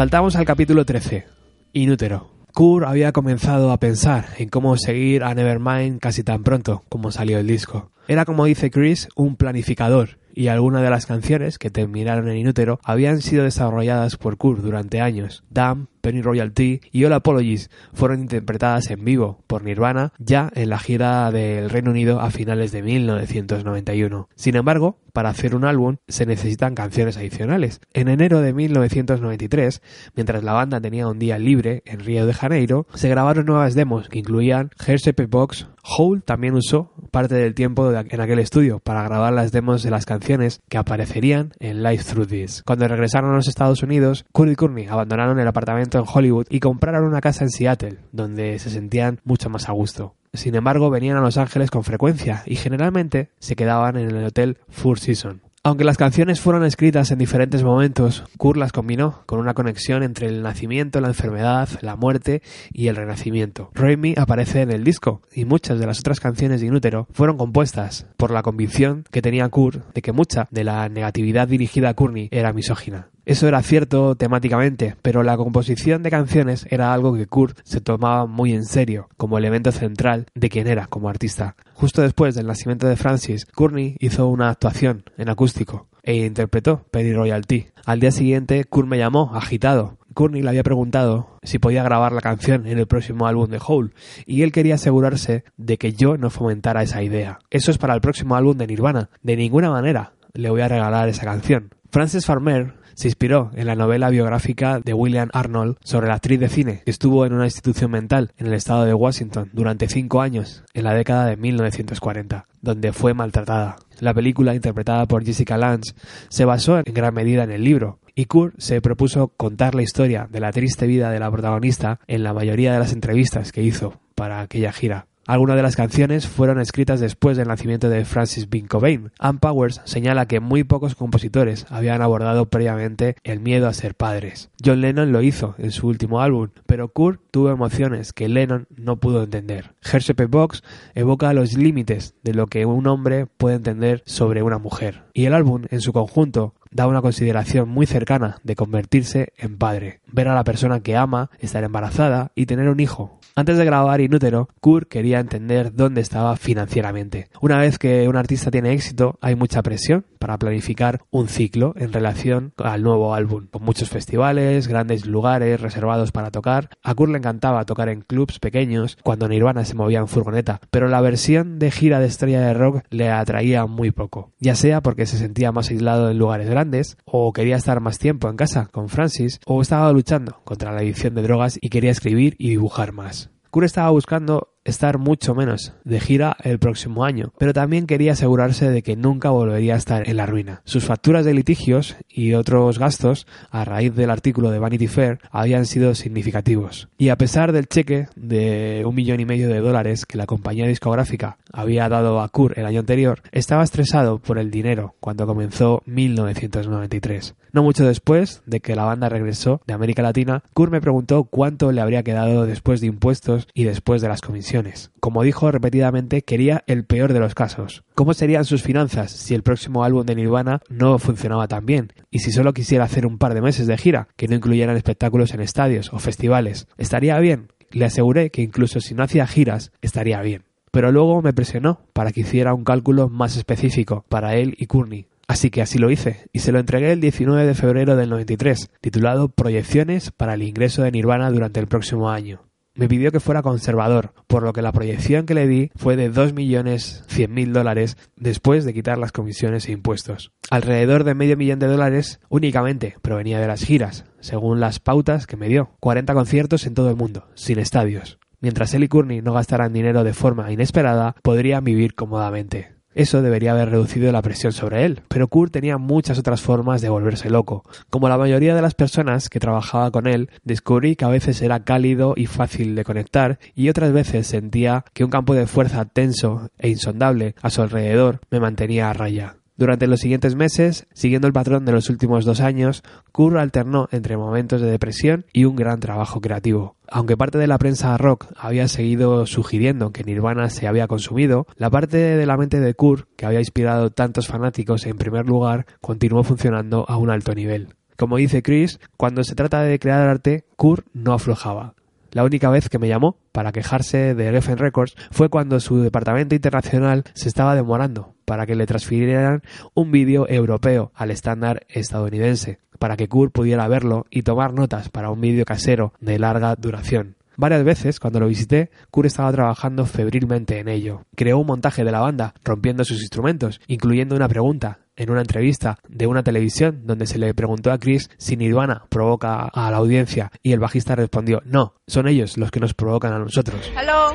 Saltamos al capítulo 13. Inútero. Kurt había comenzado a pensar en cómo seguir a Nevermind casi tan pronto como salió el disco. Era como dice Chris, un planificador, y algunas de las canciones que terminaron en Inútero habían sido desarrolladas por Kurt durante años. Damn, Penny Royalty y All Apologies fueron interpretadas en vivo por Nirvana ya en la gira del Reino Unido a finales de 1991. Sin embargo, para hacer un álbum se necesitan canciones adicionales. En enero de 1993, mientras la banda tenía un día libre en Río de Janeiro, se grabaron nuevas demos que incluían Hershey Box. Hole también usó parte del tiempo en aquel estudio para grabar las demos de las canciones que aparecerían en Live Through This. Cuando regresaron a los Estados Unidos, Kurt y Courtney abandonaron el apartamento en Hollywood y compraron una casa en Seattle, donde se sentían mucho más a gusto. Sin embargo, venían a Los Ángeles con frecuencia y generalmente se quedaban en el hotel Four Seasons. Aunque las canciones fueron escritas en diferentes momentos, Kurt las combinó con una conexión entre el nacimiento, la enfermedad, la muerte y el renacimiento. Raimi aparece en el disco y muchas de las otras canciones de Inútero fueron compuestas por la convicción que tenía Kurt de que mucha de la negatividad dirigida a Courtney era misógina. Eso era cierto temáticamente, pero la composición de canciones era algo que Kurt se tomaba muy en serio, como elemento central de quien era como artista. Justo después del nacimiento de Francis, Courtney hizo una actuación en acústico e interpretó Penny Royalty. Al día siguiente, Kurt me llamó, agitado. Courtney le había preguntado si podía grabar la canción en el próximo álbum de Hole, y él quería asegurarse de que yo no fomentara esa idea. Eso es para el próximo álbum de Nirvana. De ninguna manera le voy a regalar esa canción. Frances Farmer se inspiró en la novela biográfica de William Arnold sobre la actriz de cine que estuvo en una institución mental en el estado de Washington durante cinco años en la década de 1940, donde fue maltratada. La película, interpretada por Jessica Lange, se basó en gran medida en el libro, y Kurt se propuso contar la historia de la triste vida de la protagonista en la mayoría de las entrevistas que hizo para aquella gira. Algunas de las canciones fueron escritas después del nacimiento de Francis Bean Cobain. Ann Powers señala que muy pocos compositores habían abordado previamente el miedo a ser padres. John Lennon lo hizo en su último álbum, pero Kurt tuvo emociones que Lennon no pudo entender. Hershey Box evoca los límites de lo que un hombre puede entender sobre una mujer. Y el álbum, en su conjunto, da una consideración muy cercana de convertirse en padre, ver a la persona que ama, estar embarazada y tener un hijo. Antes de grabar Inútero, Kurt quería entender dónde estaba financieramente. Una vez que un artista tiene éxito, hay mucha presión para planificar un ciclo en relación al nuevo álbum, con muchos festivales, grandes lugares reservados para tocar. A Kurt le encantaba tocar en clubs pequeños cuando Nirvana se movía en furgoneta, pero la versión de gira de estrella de rock le atraía muy poco, ya sea porque se sentía más aislado en lugares grandes, o quería estar más tiempo en casa con Francis, o estaba luchando contra la adicción de drogas y quería escribir y dibujar más. Kurt estaba buscando estar mucho menos de gira el próximo año, pero también quería asegurarse de que nunca volvería a estar en la ruina. Sus facturas de litigios y otros gastos a raíz del artículo de Vanity Fair habían sido significativos. Y a pesar del cheque de un millón y medio de dólares que la compañía discográfica había dado a Kurt el año anterior, estaba estresado por el dinero cuando comenzó 1993. No mucho después de que la banda regresó de América Latina, Kurt me preguntó cuánto le habría quedado después de impuestos y después de las comisiones. Como dijo repetidamente, quería el peor de los casos. ¿Cómo serían sus finanzas si el próximo álbum de Nirvana no funcionaba tan bien? Y si solo quisiera hacer un par de meses de gira, que no incluyeran espectáculos en estadios o festivales, ¿estaría bien? Le aseguré que incluso si no hacía giras, estaría bien. Pero luego me presionó para que hiciera un cálculo más específico para él y Courtney. Así que así lo hice, y se lo entregué el 19 de febrero del 93, titulado Proyecciones para el ingreso de Nirvana durante el próximo año. Me pidió que fuera conservador, por lo que la proyección que le di fue de 2.100.000 dólares después de quitar las comisiones e impuestos. Alrededor de medio millón de dólares únicamente provenía de las giras, según las pautas que me dio. 40 conciertos en todo el mundo, sin estadios. Mientras él y Courtney no gastaran dinero de forma inesperada, podrían vivir cómodamente. Eso debería haber reducido la presión sobre él, pero Kurt tenía muchas otras formas de volverse loco. Como la mayoría de las personas que trabajaba con él, descubrí que a veces era cálido y fácil de conectar y otras veces sentía que un campo de fuerza tenso e insondable a su alrededor me mantenía a raya. Durante los siguientes meses, siguiendo el patrón de los últimos dos años, Kurt alternó entre momentos de depresión y un gran trabajo creativo. Aunque parte de la prensa rock había seguido sugiriendo que Nirvana se había consumido, la parte de la mente de Kurt, que había inspirado tantos fanáticos en primer lugar, continuó funcionando a un alto nivel. Como dice Chris, cuando se trata de crear arte, Kurt no aflojaba. La única vez que me llamó para quejarse de Geffen Records fue cuando su departamento internacional se estaba demorando para que le transfirieran un vídeo europeo al estándar estadounidense, para que Kurt pudiera verlo y tomar notas para un vídeo casero de larga duración. Varias veces, cuando lo visité, Kurt estaba trabajando febrilmente en ello. Creó un montaje de la banda, rompiendo sus instrumentos, incluyendo una pregunta en una entrevista de una televisión donde se le preguntó a Chris si Nirvana provoca a la audiencia y el bajista respondió no, son ellos los que nos provocan a nosotros. Hello.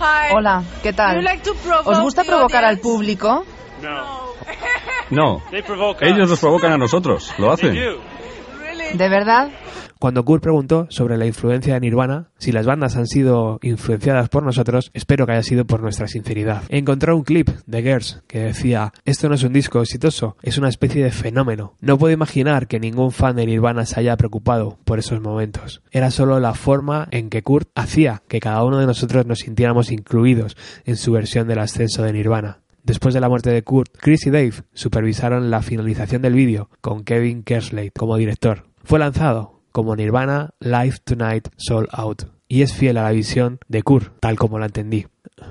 Hi. Hola, ¿qué tal? like ¿Os gusta provocar al público? No, provoke ellos nos provocan a nosotros, lo hacen. ¿De verdad? Cuando Kurt preguntó sobre la influencia de Nirvana, si las bandas han sido influenciadas por nosotros, espero que haya sido por nuestra sinceridad. Encontré un clip de Gers que decía, esto no es un disco exitoso, es una especie de fenómeno. No puedo imaginar que ningún fan de Nirvana se haya preocupado por esos momentos. Era solo la forma en que Kurt hacía que cada uno de nosotros nos sintiéramos incluidos en su versión del ascenso de Nirvana. Después de la muerte de Kurt, Chris y Dave supervisaron la finalización del vídeo con Kevin Kerslake como director. Fue lanzado como Nirvana Live Tonight Soul Out y es fiel a la visión de Kurt, tal como la entendí.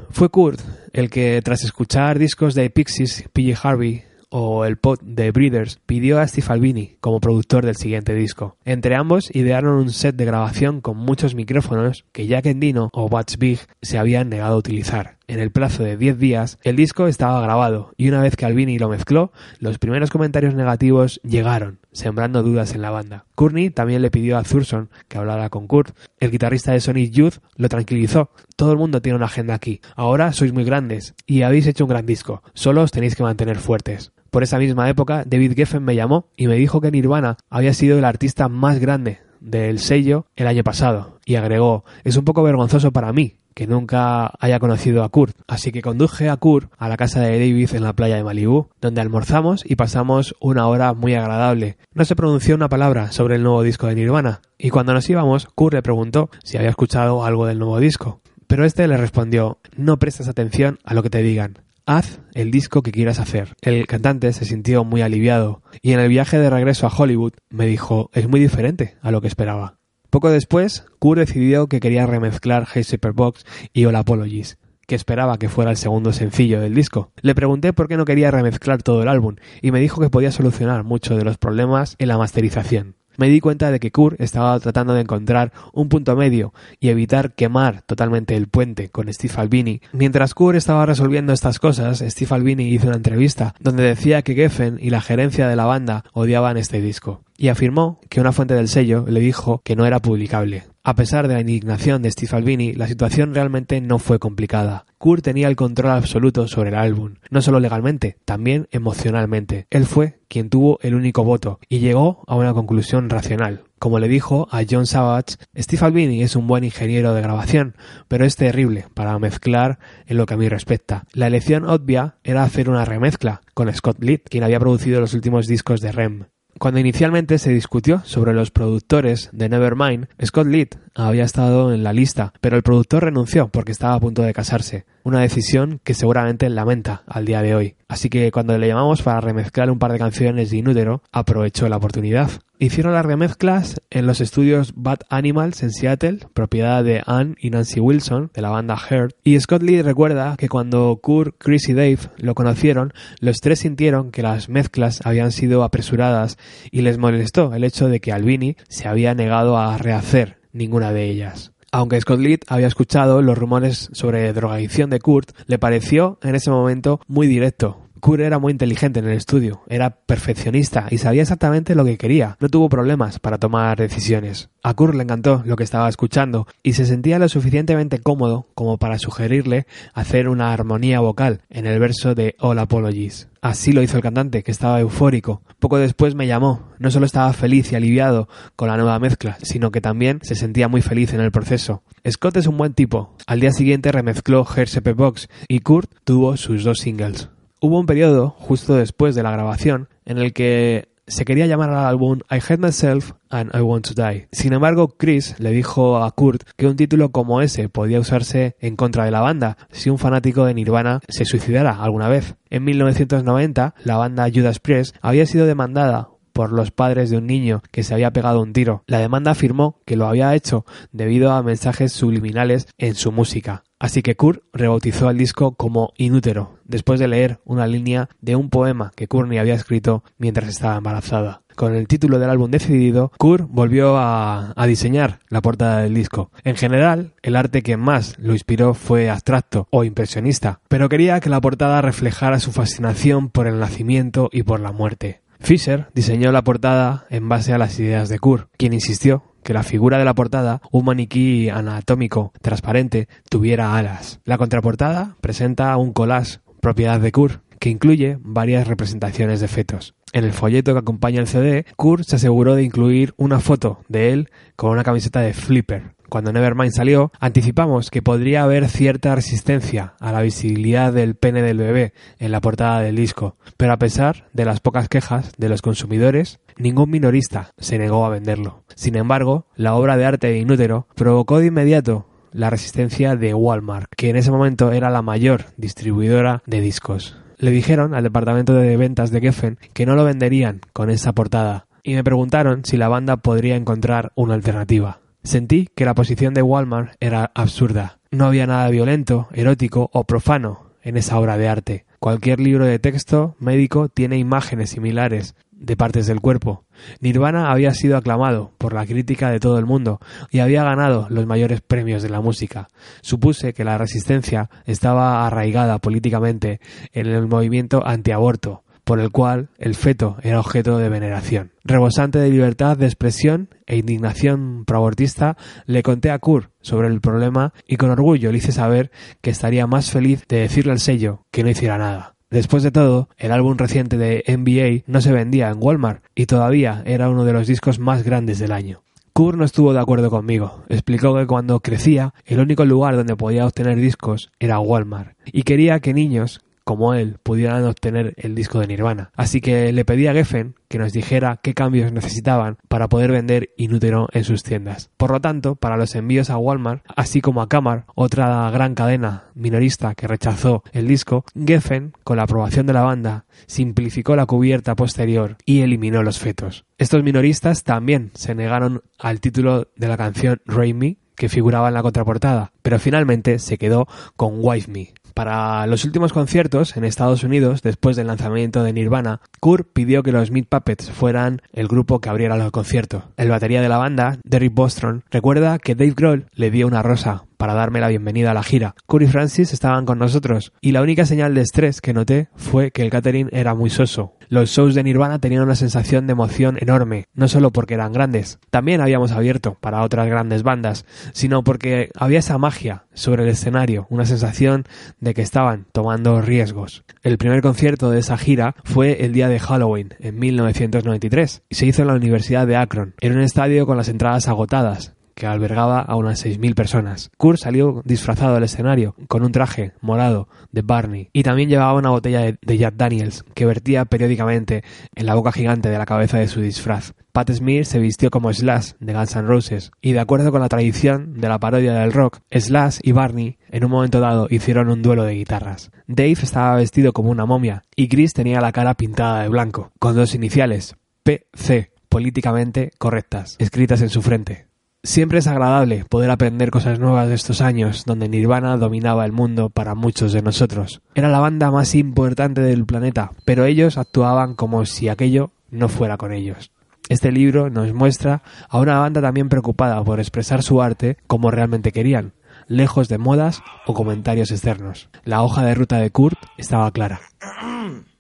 Fue Kurt el que, tras escuchar discos de Pixies, PJ Harvey o el pod de Breeders, pidió a Steve Albini como productor del siguiente disco. Entre ambos idearon un set de grabación con muchos micrófonos que Jack Endino o Butch Big se habían negado a utilizar. En el plazo de 10 días, el disco estaba grabado y una vez que Albini lo mezcló, los primeros comentarios negativos llegaron, sembrando dudas en la banda. Courtney también le pidió a Thurston que hablara con Kurt. El guitarrista de Sonic Youth lo tranquilizó. Todo el mundo tiene una agenda aquí. Ahora sois muy grandes y habéis hecho un gran disco. Solo os tenéis que mantener fuertes. Por esa misma época, David Geffen me llamó y me dijo que Nirvana había sido el artista más grande del sello el año pasado. Y agregó, es un poco vergonzoso para mí que nunca haya conocido a Kurt. Así que conduje a Kurt a la casa de David en la playa de Malibú, donde almorzamos y pasamos una hora muy agradable. No se pronunció una palabra sobre el nuevo disco de Nirvana, y cuando nos íbamos, Kurt le preguntó si había escuchado algo del nuevo disco. Pero este le respondió, no prestes atención a lo que te digan. Haz el disco que quieras hacer. El cantante se sintió muy aliviado y en el viaje de regreso a Hollywood me dijo es muy diferente a lo que esperaba. Poco después, Kurt decidió que quería remezclar Hey Box y All Apologies, que esperaba que fuera el segundo sencillo del disco. Le pregunté por qué no quería remezclar todo el álbum y me dijo que podía solucionar muchos de los problemas en la masterización me di cuenta de que Kurt estaba tratando de encontrar un punto medio y evitar quemar totalmente el puente con Steve Albini. Mientras Kurt estaba resolviendo estas cosas, Steve Albini hizo una entrevista donde decía que Geffen y la gerencia de la banda odiaban este disco y afirmó que una fuente del sello le dijo que no era publicable. A pesar de la indignación de Steve Albini, la situación realmente no fue complicada. Kurt tenía el control absoluto sobre el álbum, no solo legalmente, también emocionalmente. Él fue quien tuvo el único voto y llegó a una conclusión racional. Como le dijo a John Savage, Steve Albini es un buen ingeniero de grabación, pero es terrible para mezclar en lo que a mí respecta. La elección obvia era hacer una remezcla con Scott Litt, quien había producido los últimos discos de Rem. Cuando inicialmente se discutió sobre los productores de Nevermind, Scott Litt había estado en la lista, pero el productor renunció porque estaba a punto de casarse, una decisión que seguramente lamenta al día de hoy. Así que cuando le llamamos para remezclar un par de canciones de Inútero, aprovechó la oportunidad. Hicieron las remezclas en los estudios Bad Animals en Seattle, propiedad de Ann y Nancy Wilson, de la banda Heart. Y Scott Lee recuerda que cuando Kurt, Chris y Dave lo conocieron, los tres sintieron que las mezclas habían sido apresuradas y les molestó el hecho de que Albini se había negado a rehacer ninguna de ellas. Aunque Scott Litt había escuchado los rumores sobre drogadicción de Kurt, le pareció en ese momento muy directo, Kurt era muy inteligente en el estudio, era perfeccionista y sabía exactamente lo que quería. No tuvo problemas para tomar decisiones. A Kurt le encantó lo que estaba escuchando y se sentía lo suficientemente cómodo como para sugerirle hacer una armonía vocal en el verso de All Apologies. Así lo hizo el cantante, que estaba eufórico. Poco después me llamó. No solo estaba feliz y aliviado con la nueva mezcla, sino que también se sentía muy feliz en el proceso. Scott es un buen tipo. Al día siguiente remezcló Hersepe Box y Kurt tuvo sus dos singles. Hubo un periodo, justo después de la grabación, en el que se quería llamar al álbum I Hate Myself and I Want to Die. Sin embargo, Chris le dijo a Kurt que un título como ese podía usarse en contra de la banda si un fanático de Nirvana se suicidara alguna vez. En 1990, la banda Judas Priest había sido demandada por los padres de un niño que se había pegado un tiro. La demanda afirmó que lo había hecho debido a mensajes subliminales en su música. Así que Kurt rebautizó el disco como Inútero, después de leer una línea de un poema que Courtney había escrito mientras estaba embarazada. Con el título del álbum decidido, Kurt volvió a, a, diseñar la portada del disco. En general, el arte que más lo inspiró fue abstracto o impresionista, pero quería que la portada reflejara su fascinación por el nacimiento y por la muerte. Fisher diseñó la portada en base a las ideas de Kurt, quien insistió que la figura de la portada, un maniquí anatómico transparente, tuviera alas. La contraportada presenta un collage propiedad de Kurt, que incluye varias representaciones de fetos. En el folleto que acompaña el CD, Kurt se aseguró de incluir una foto de él con una camiseta de Flipper. Cuando Nevermind salió, anticipamos que podría haber cierta resistencia a la visibilidad del pene del bebé en la portada del disco, pero a pesar de las pocas quejas de los consumidores, ningún minorista se negó a venderlo. Sin embargo, la obra de arte de Inútero provocó de inmediato la resistencia de Walmart, que en ese momento era la mayor distribuidora de discos. Le dijeron al departamento de ventas de Geffen que no lo venderían con esa portada, y me preguntaron si la banda podría encontrar una alternativa. Sentí que la posición de Walmart era absurda. No había nada violento, erótico o profano en esa obra de arte. Cualquier libro de texto médico tiene imágenes similares de partes del cuerpo. Nirvana había sido aclamado por la crítica de todo el mundo y había ganado los mayores premios de la música. Supuse que la resistencia estaba arraigada políticamente en el movimiento antiaborto, por el cual el feto era objeto de veneración. Rebosante de libertad de expresión e indignación proabortista, le conté a Kurt sobre el problema y con orgullo le hice saber que estaría más feliz de decirle al sello que no hiciera nada. Después de todo, el álbum reciente de NBA no se vendía en Walmart y todavía era uno de los discos más grandes del año. Kurt no estuvo de acuerdo conmigo. Explicó que cuando crecía, el único lugar donde podía obtener discos era Walmart y quería que niños como él pudieran obtener el disco de Nirvana. Así que le pedí a Geffen que nos dijera qué cambios necesitaban para poder vender Inútero en sus tiendas. Por lo tanto, para los envíos a Walmart, así como a Camar, otra gran cadena minorista que rechazó el disco, Geffen, con la aprobación de la banda, simplificó la cubierta posterior y eliminó los fetos. Estos minoristas también se negaron al título de la canción Rain Me, que figuraba en la contraportada, pero finalmente se quedó con Wife Me, para los últimos conciertos en Estados Unidos, después del lanzamiento de Nirvana, Kurt pidió que los Meat Puppets fueran el grupo que abriera el concierto. El batería de la banda, Derek Bostron, recuerda que Dave Grohl le dio una rosa para darme la bienvenida a la gira. Kurt y Francis estaban con nosotros y la única señal de estrés que noté fue que el catering era muy soso. Los shows de Nirvana tenían una sensación de emoción enorme, no solo porque eran grandes, también habíamos abierto para otras grandes bandas, sino porque había esa magia sobre el escenario, una sensación de que estaban tomando riesgos. El primer concierto de esa gira fue el día de Halloween, en 1993, y se hizo en la Universidad de Akron. Era un estadio con las entradas agotadas, que albergaba a unas 6.000 personas. Kurt salió disfrazado al escenario, con un traje morado de Barney, y también llevaba una botella de, Jack Daniels, que vertía periódicamente en la boca gigante de la cabeza de su disfraz. Pat Smear se vistió como Slash de Guns N' Roses, y de acuerdo con la tradición de la parodia del rock, Slash y Barney en un momento dado hicieron un duelo de guitarras. Dave estaba vestido como una momia, y Chris tenía la cara pintada de blanco, con dos iniciales, PC, políticamente correctas, escritas en su frente. Siempre es agradable poder aprender cosas nuevas de estos años donde Nirvana dominaba el mundo para muchos de nosotros. Era la banda más importante del planeta, pero ellos actuaban como si aquello no fuera con ellos. Este libro nos muestra a una banda también preocupada por expresar su arte como realmente querían, lejos de modas o comentarios externos. La hoja de ruta de Kurt estaba clara.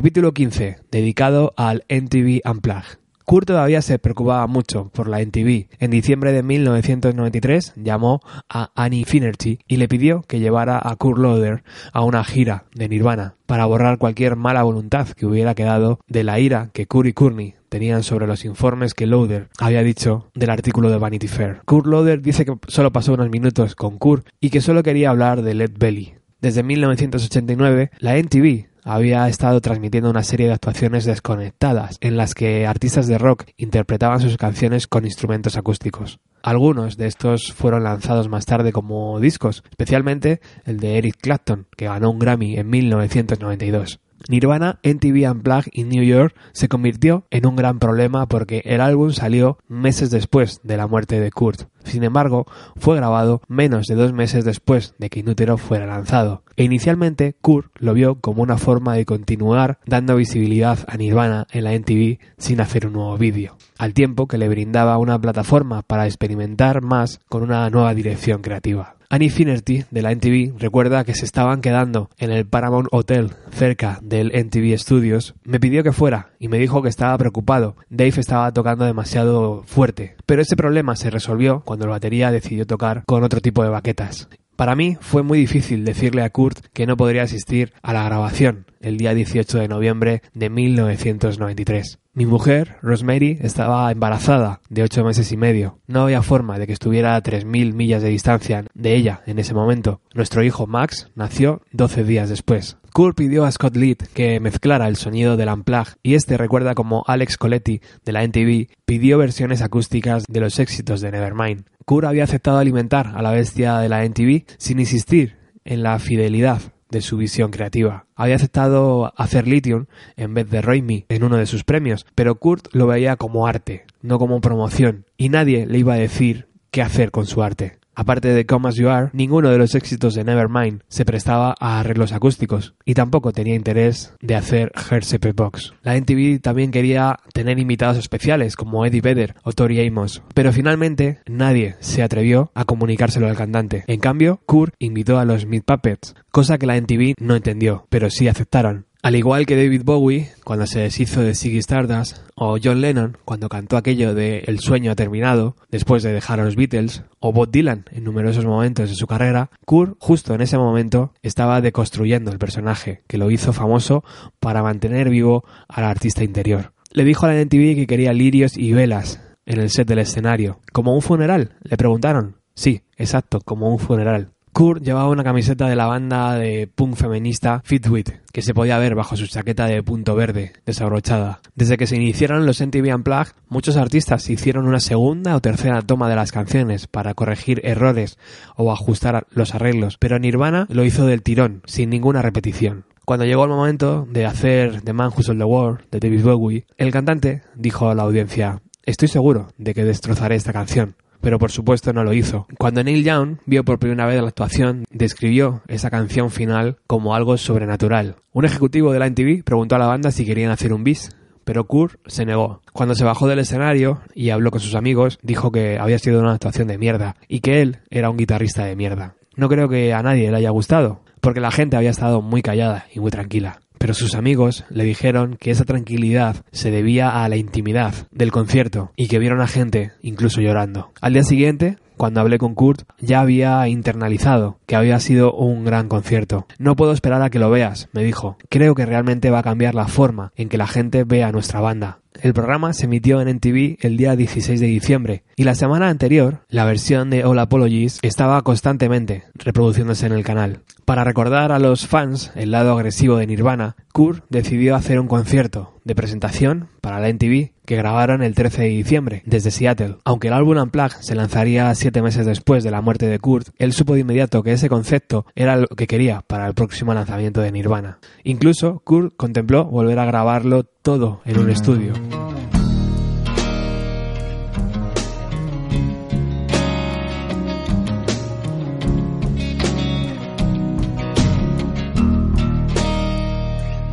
Capítulo 15, dedicado al NTV Unplugged. Kurt todavía se preocupaba mucho por la NTV. En diciembre de 1993 llamó a Annie Finnerty y le pidió que llevara a Kurt Loder a una gira de Nirvana para borrar cualquier mala voluntad que hubiera quedado de la ira que Kurt y Courtney tenían sobre los informes que Loder había dicho del artículo de Vanity Fair. Kurt Loder dice que solo pasó unos minutos con Kurt y que solo quería hablar de Led Belly. Desde 1989, la NTV había estado transmitiendo una serie de actuaciones desconectadas en las que artistas de rock interpretaban sus canciones con instrumentos acústicos. Algunos de estos fueron lanzados más tarde como discos, especialmente el de Eric Clapton, que ganó un Grammy en 1992. Nirvana NTV Unplugged in New York se convirtió en un gran problema porque el álbum salió meses después de la muerte de Kurt. Sin embargo, fue grabado menos de dos meses después de que Inútero fuera lanzado. E inicialmente Kurt lo vio como una forma de continuar dando visibilidad a Nirvana en la NTV sin hacer un nuevo vídeo, al tiempo que le brindaba una plataforma para experimentar más con una nueva dirección creativa. Annie Finnerty de la NTV recuerda que se estaban quedando en el Paramount Hotel cerca del NTV Studios. Me pidió que fuera y me dijo que estaba preocupado. Dave estaba tocando demasiado fuerte. Pero ese problema se resolvió cuando el batería decidió tocar con otro tipo de baquetas. Para mí fue muy difícil decirle a Kurt que no podría asistir a la grabación el día 18 de noviembre de 1993. Mi mujer, Rosemary, estaba embarazada de ocho meses y medio. No había forma de que estuviera a 3.000 millas de distancia de ella en ese momento. Nuestro hijo Max nació 12 días después. Kurt pidió a Scott Litt que mezclara el sonido del Unplugged y este recuerda como Alex Coletti de la NTV pidió versiones acústicas de los éxitos de Nevermind. Kurt había aceptado alimentar a la bestia de la NTV sin insistir en la fidelidad de su visión creativa. Había aceptado hacer Lithium en vez de Me en uno de sus premios, pero Kurt lo veía como arte, no como promoción, y nadie le iba a decir qué hacer con su arte. Aparte de Come As You Are, ninguno de los éxitos de Nevermind se prestaba a arreglos acústicos y tampoco tenía interés de hacer Hercepe Box. La NTV también quería tener invitados especiales como Eddie Vedder o Tori Amos, pero finalmente nadie se atrevió a comunicárselo al cantante. En cambio, Kurt invitó a los Meat Puppets, cosa que la NTV no entendió, pero sí aceptaron. Al igual que David Bowie, cuando se deshizo de Ziggy Stardust, o John Lennon, cuando cantó aquello de El sueño ha terminado, después de dejar a los Beatles, o Bob Dylan en numerosos momentos de su carrera, Kurt, justo en ese momento, estaba deconstruyendo el personaje, que lo hizo famoso para mantener vivo al artista interior. Le dijo a la NTV que quería lirios y velas en el set del escenario. ¿Como un funeral? Le preguntaron. Sí, exacto, como un funeral. Kurt llevaba una camiseta de la banda de punk feminista Fitwit, que se podía ver bajo su chaqueta de punto verde, desabrochada. Desde que se iniciaron los MTV Unplugged, muchos artistas hicieron una segunda o tercera toma de las canciones para corregir errores o ajustar los arreglos, pero Nirvana lo hizo del tirón, sin ninguna repetición. Cuando llegó el momento de hacer The Man Who Sold the World de David Bowie, el cantante dijo a la audiencia, estoy seguro de que destrozaré esta canción pero por supuesto no lo hizo. Cuando Neil Young vio por primera vez la actuación, describió esa canción final como algo sobrenatural. Un ejecutivo de la NTV preguntó a la banda si querían hacer un bis, pero Kurt se negó. Cuando se bajó del escenario y habló con sus amigos, dijo que había sido una actuación de mierda y que él era un guitarrista de mierda. No creo que a nadie le haya gustado, porque la gente había estado muy callada y muy tranquila pero sus amigos le dijeron que esa tranquilidad se debía a la intimidad del concierto y que vieron a gente incluso llorando. Al día siguiente, cuando hablé con Kurt, ya había internalizado que había sido un gran concierto. No puedo esperar a que lo veas, me dijo. Creo que realmente va a cambiar la forma en que la gente ve a nuestra banda. El programa se emitió en NTV el día 16 de diciembre y la semana anterior la versión de All Apologies estaba constantemente reproduciéndose en el canal. Para recordar a los fans el lado agresivo de Nirvana, Kurt decidió hacer un concierto de presentación para la NTV que grabaron el 13 de diciembre desde Seattle. Aunque el álbum Unplugged se lanzaría siete meses después de la muerte de Kurt, él supo de inmediato que ese concepto era lo que quería para el próximo lanzamiento de Nirvana. Incluso Kurt contempló volver a grabarlo todo en un estudio.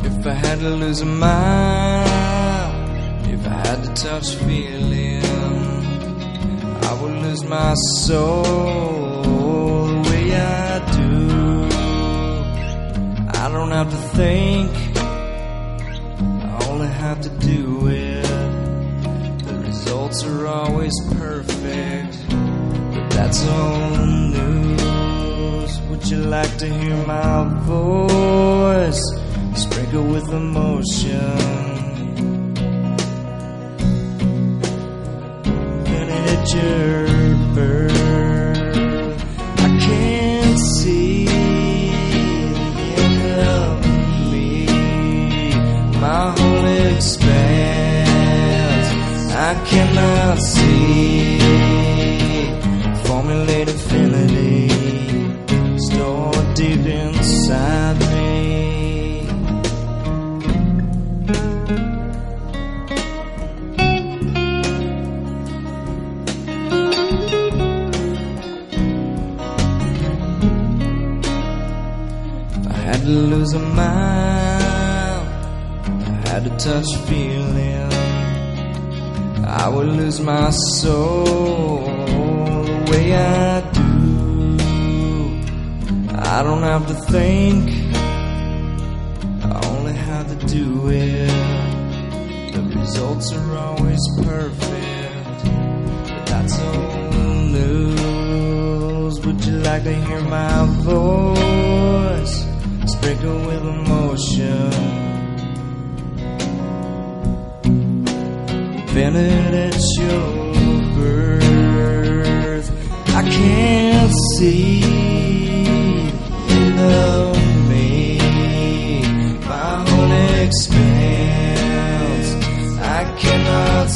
If I had to lose a mile, if I had to touch feeling, I would lose my soul the way I do. I don't have to think, all it have to do with the results are always perfect. But that's all news. Would you like to hear my voice? Sprinkled with emotion. Gonna hit your bird. my home expanse, I cannot see. Formulate infinity, stored deep inside me. Touch feeling. I would lose my soul the way I do. I don't have to think, I only have to do it. The results are always perfect, but that's old news. Would you like to hear my voice? Sprinkle with emotion. Invented at your birth. I can't see the me. My whole expanse. I cannot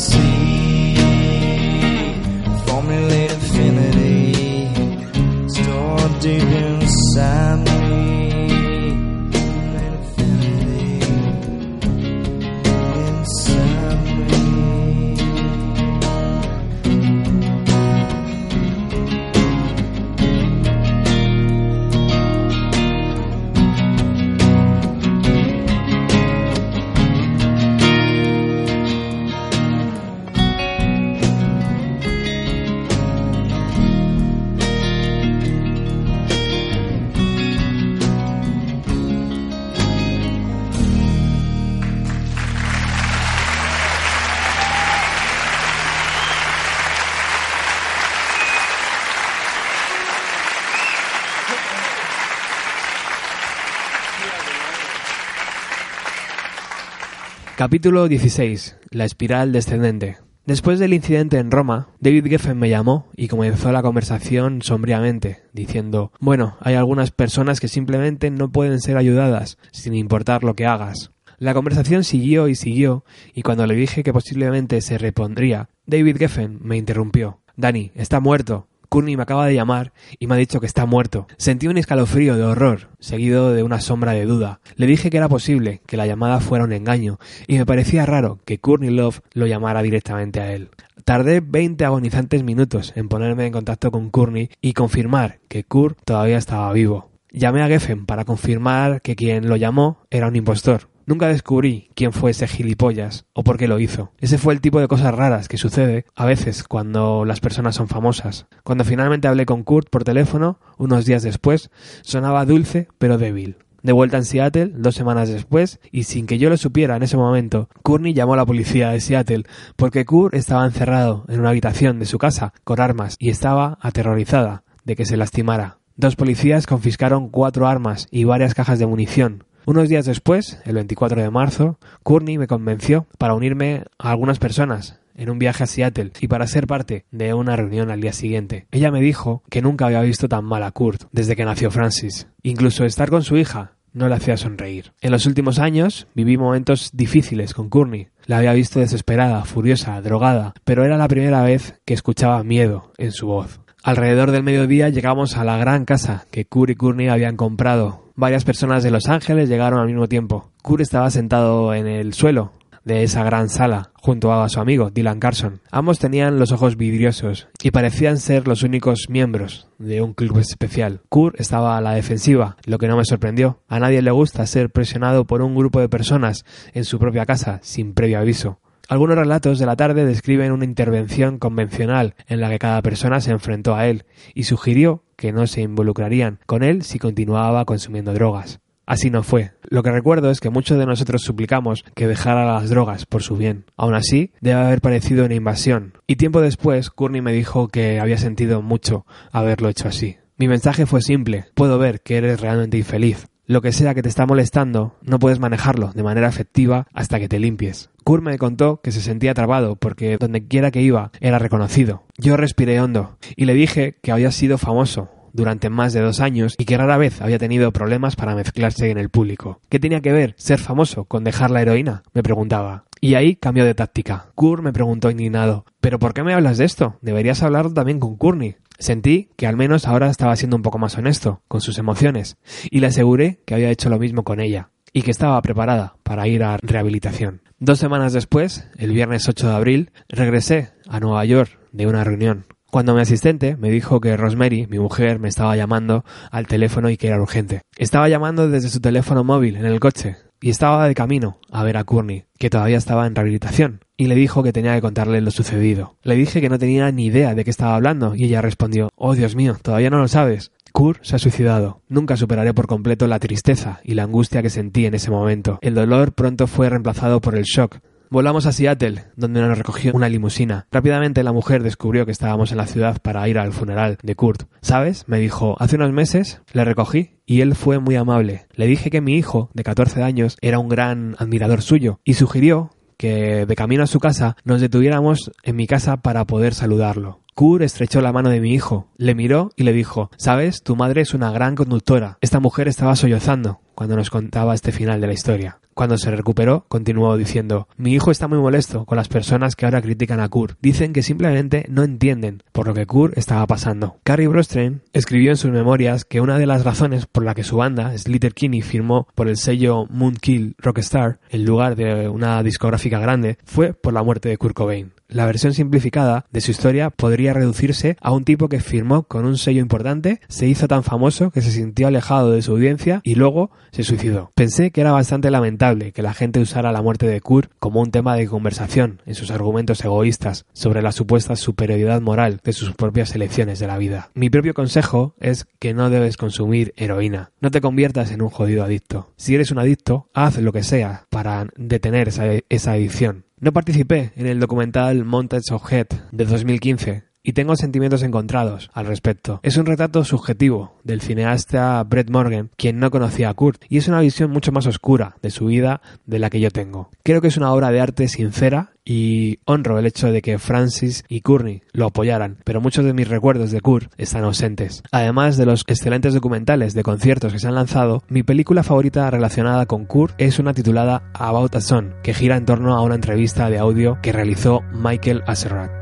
Capítulo 16. La espiral descendente. Después del incidente en Roma, David Geffen me llamó y comenzó la conversación sombríamente, diciendo, bueno, hay algunas personas que simplemente no pueden ser ayudadas, sin importar lo que hagas. La conversación siguió y siguió, y cuando le dije que posiblemente se repondría, David Geffen me interrumpió. Dani, está muerto. Courtney me acaba de llamar y me ha dicho que está muerto. Sentí un escalofrío de horror, seguido de una sombra de duda. Le dije que era posible que la llamada fuera un engaño, y me parecía raro que Courtney Love lo llamara directamente a él. Tardé 20 agonizantes minutos en ponerme en contacto con Courtney y confirmar que Kurt todavía estaba vivo. Llamé a Geffen para confirmar que quien lo llamó era un impostor. Nunca descubrí quién fue ese gilipollas o por qué lo hizo. Ese fue el tipo de cosas raras que sucede a veces cuando las personas son famosas. Cuando finalmente hablé con Kurt por teléfono, unos días después, sonaba dulce pero débil. De vuelta en Seattle, dos semanas después, y sin que yo lo supiera en ese momento, Courtney llamó a la policía de Seattle porque Kurt estaba encerrado en una habitación de su casa con armas y estaba aterrorizada de que se lastimara. Dos policías confiscaron cuatro armas y varias cajas de munición. Unos días después, el 24 de marzo, Courtney me convenció para unirme a algunas personas en un viaje a Seattle y para ser parte de una reunión al día siguiente. Ella me dijo que nunca había visto tan mal a Kurt desde que nació Francis. Incluso estar con su hija no le hacía sonreír. En los últimos años viví momentos difíciles con Courtney. La había visto desesperada, furiosa, drogada, pero era la primera vez que escuchaba miedo en su voz. Alrededor del mediodía llegamos a la gran casa que Kurt y Courtney habían comprado. Varias personas de Los Ángeles llegaron al mismo tiempo. Kurt estaba sentado en el suelo, de esa gran sala, junto a su amigo Dylan Carson. Ambos tenían los ojos vidriosos y parecían ser los únicos miembros de un club especial. Kurt estaba a la defensiva, lo que no me sorprendió. A nadie le gusta ser presionado por un grupo de personas en su propia casa sin previo aviso. Algunos relatos de la tarde describen una intervención convencional en la que cada persona se enfrentó a él y sugirió que no se involucrarían con él si continuaba consumiendo drogas. Así no fue. Lo que recuerdo es que muchos de nosotros suplicamos que dejara las drogas por su bien. Aún así, debe haber parecido una invasión. Y tiempo después, Courtney me dijo que había sentido mucho haberlo hecho así. Mi mensaje fue simple. Puedo ver que eres realmente infeliz. Lo que sea que te está molestando, no puedes manejarlo de manera efectiva hasta que te limpies. Kurt me contó que se sentía atrapado porque donde quiera que iba era reconocido. Yo respiré hondo y le dije que había sido famoso, durante más de dos años y que rara vez había tenido problemas para mezclarse en el público. ¿Qué tenía que ver ser famoso con dejar la heroína? me preguntaba. Y ahí cambió de táctica. Kurt me preguntó indignado, ¿pero por qué me hablas de esto? Deberías hablar también con Courtney. Sentí que al menos ahora estaba siendo un poco más honesto con sus emociones y le aseguré que había hecho lo mismo con ella y que estaba preparada para ir a rehabilitación. Dos semanas después, el viernes 8 de abril, regresé a Nueva York de una reunión cuando mi asistente me dijo que Rosemary, mi mujer, me estaba llamando al teléfono y que era urgente. Estaba llamando desde su teléfono móvil en el coche y estaba de camino a ver a Courtney, que todavía estaba en rehabilitación, y le dijo que tenía que contarle lo sucedido. Le dije que no tenía ni idea de qué estaba hablando y ella respondió, Oh Dios mío, ¿todavía no lo sabes? Kurt se ha suicidado. Nunca superaré por completo la tristeza y la angustia que sentí en ese momento. El dolor pronto fue reemplazado por el shock Volamos a Seattle, donde nos recogió una limusina. Rápidamente la mujer descubrió que estábamos en la ciudad para ir al funeral de Kurt. ¿Sabes? Me dijo, hace unos meses le recogí y él fue muy amable. Le dije que mi hijo, de 14 años, era un gran admirador suyo y sugirió que de camino a su casa nos detuviéramos en mi casa para poder saludarlo. Kur estrechó la mano de mi hijo, le miró y le dijo Sabes, tu madre es una gran conductora. Esta mujer estaba sollozando cuando nos contaba este final de la historia. Cuando se recuperó, continuó diciendo Mi hijo está muy molesto con las personas que ahora critican a Kur. Dicen que simplemente no entienden por lo que Kur estaba pasando. Carrie Brostrain escribió en sus memorias que una de las razones por la que su banda, Slater Kinney, firmó por el sello Moonkill Rockstar en lugar de una discográfica grande fue por la muerte de Kurt Cobain. La versión simplificada de su historia podría reducirse a un tipo que firmó con un sello importante, se hizo tan famoso que se sintió alejado de su audiencia y luego se suicidó. Pensé que era bastante lamentable que la gente usara la muerte de Kurt como un tema de conversación en sus argumentos egoístas sobre la supuesta superioridad moral de sus propias elecciones de la vida. Mi propio consejo es que no debes consumir heroína. No te conviertas en un jodido adicto. Si eres un adicto, haz lo que sea para detener esa, adicción. No participé en el documental Mountains of Head de 2015 y tengo sentimientos encontrados al respecto. Es un retrato subjetivo del cineasta Brett Morgan, quien no conocía a Kurt, y es una visión mucho más oscura de su vida de la que yo tengo. Creo que es una obra de arte sincera y honro el hecho de que Francis y Courtney lo apoyaran, pero muchos de mis recuerdos de Kurt están ausentes. Además de los excelentes documentales de conciertos que se han lanzado, mi película favorita relacionada con Kurt es una titulada About a Son, que gira en torno a una entrevista de audio que realizó Michael Azerrad.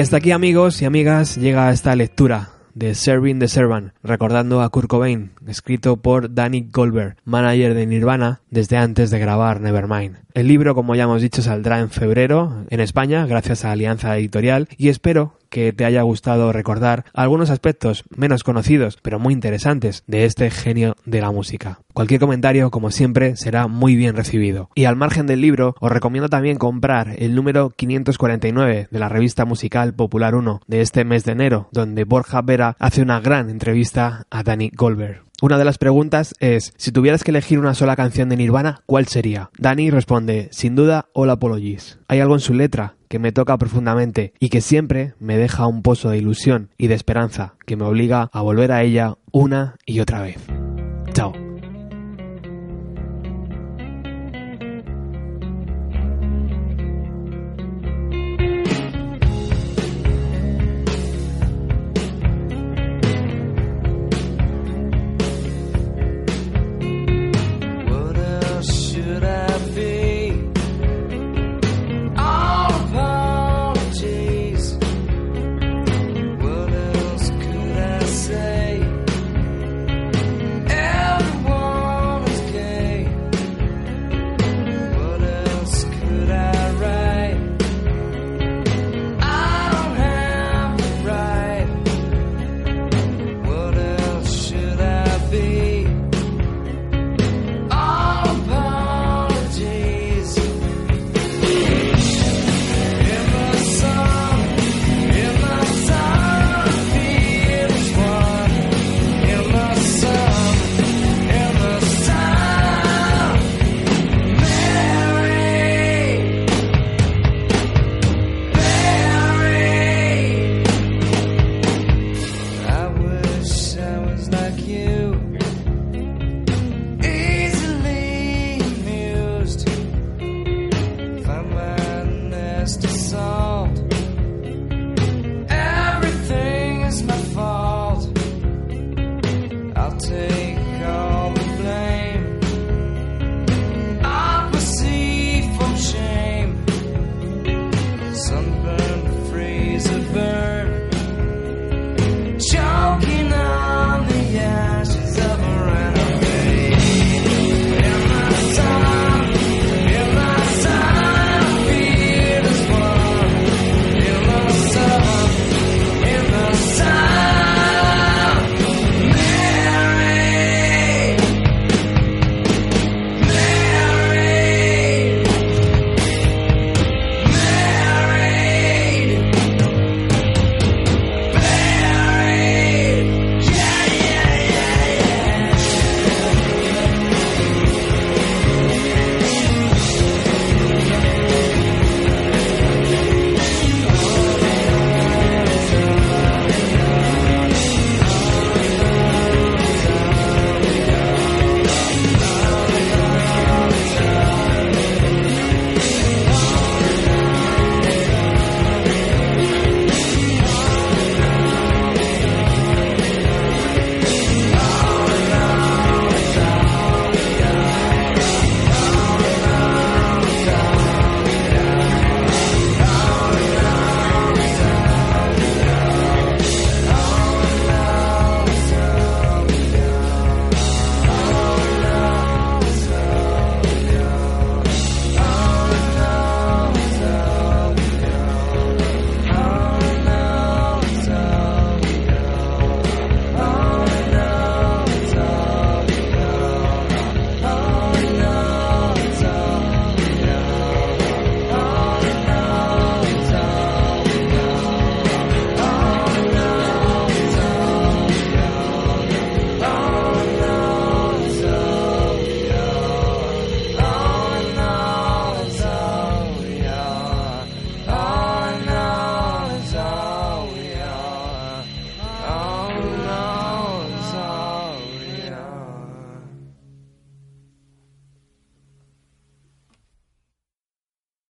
Y hasta aquí amigos y amigas llega esta lectura de Serving the Servant, recordando a Kurt Cobain, escrito por Danny Goldberg, manager de Nirvana desde antes de grabar Nevermind. El libro, como ya hemos dicho, saldrá en febrero en España gracias a Alianza Editorial y espero que te haya gustado recordar algunos aspectos menos conocidos pero muy interesantes de este genio de la música. Cualquier comentario, como siempre, será muy bien recibido. Y al margen del libro, os recomiendo también comprar el número 549 de la revista musical Popular 1 de este mes de enero, donde Borja Vera hace una gran entrevista a Danny Goldberg. Una de las preguntas es, si tuvieras que elegir una sola canción de Nirvana, ¿cuál sería? Danny responde, sin duda, All Apologies. Hay algo en su letra que me toca profundamente y que siempre me deja un pozo de ilusión y de esperanza que me obliga a volver a ella una y otra vez. Chao.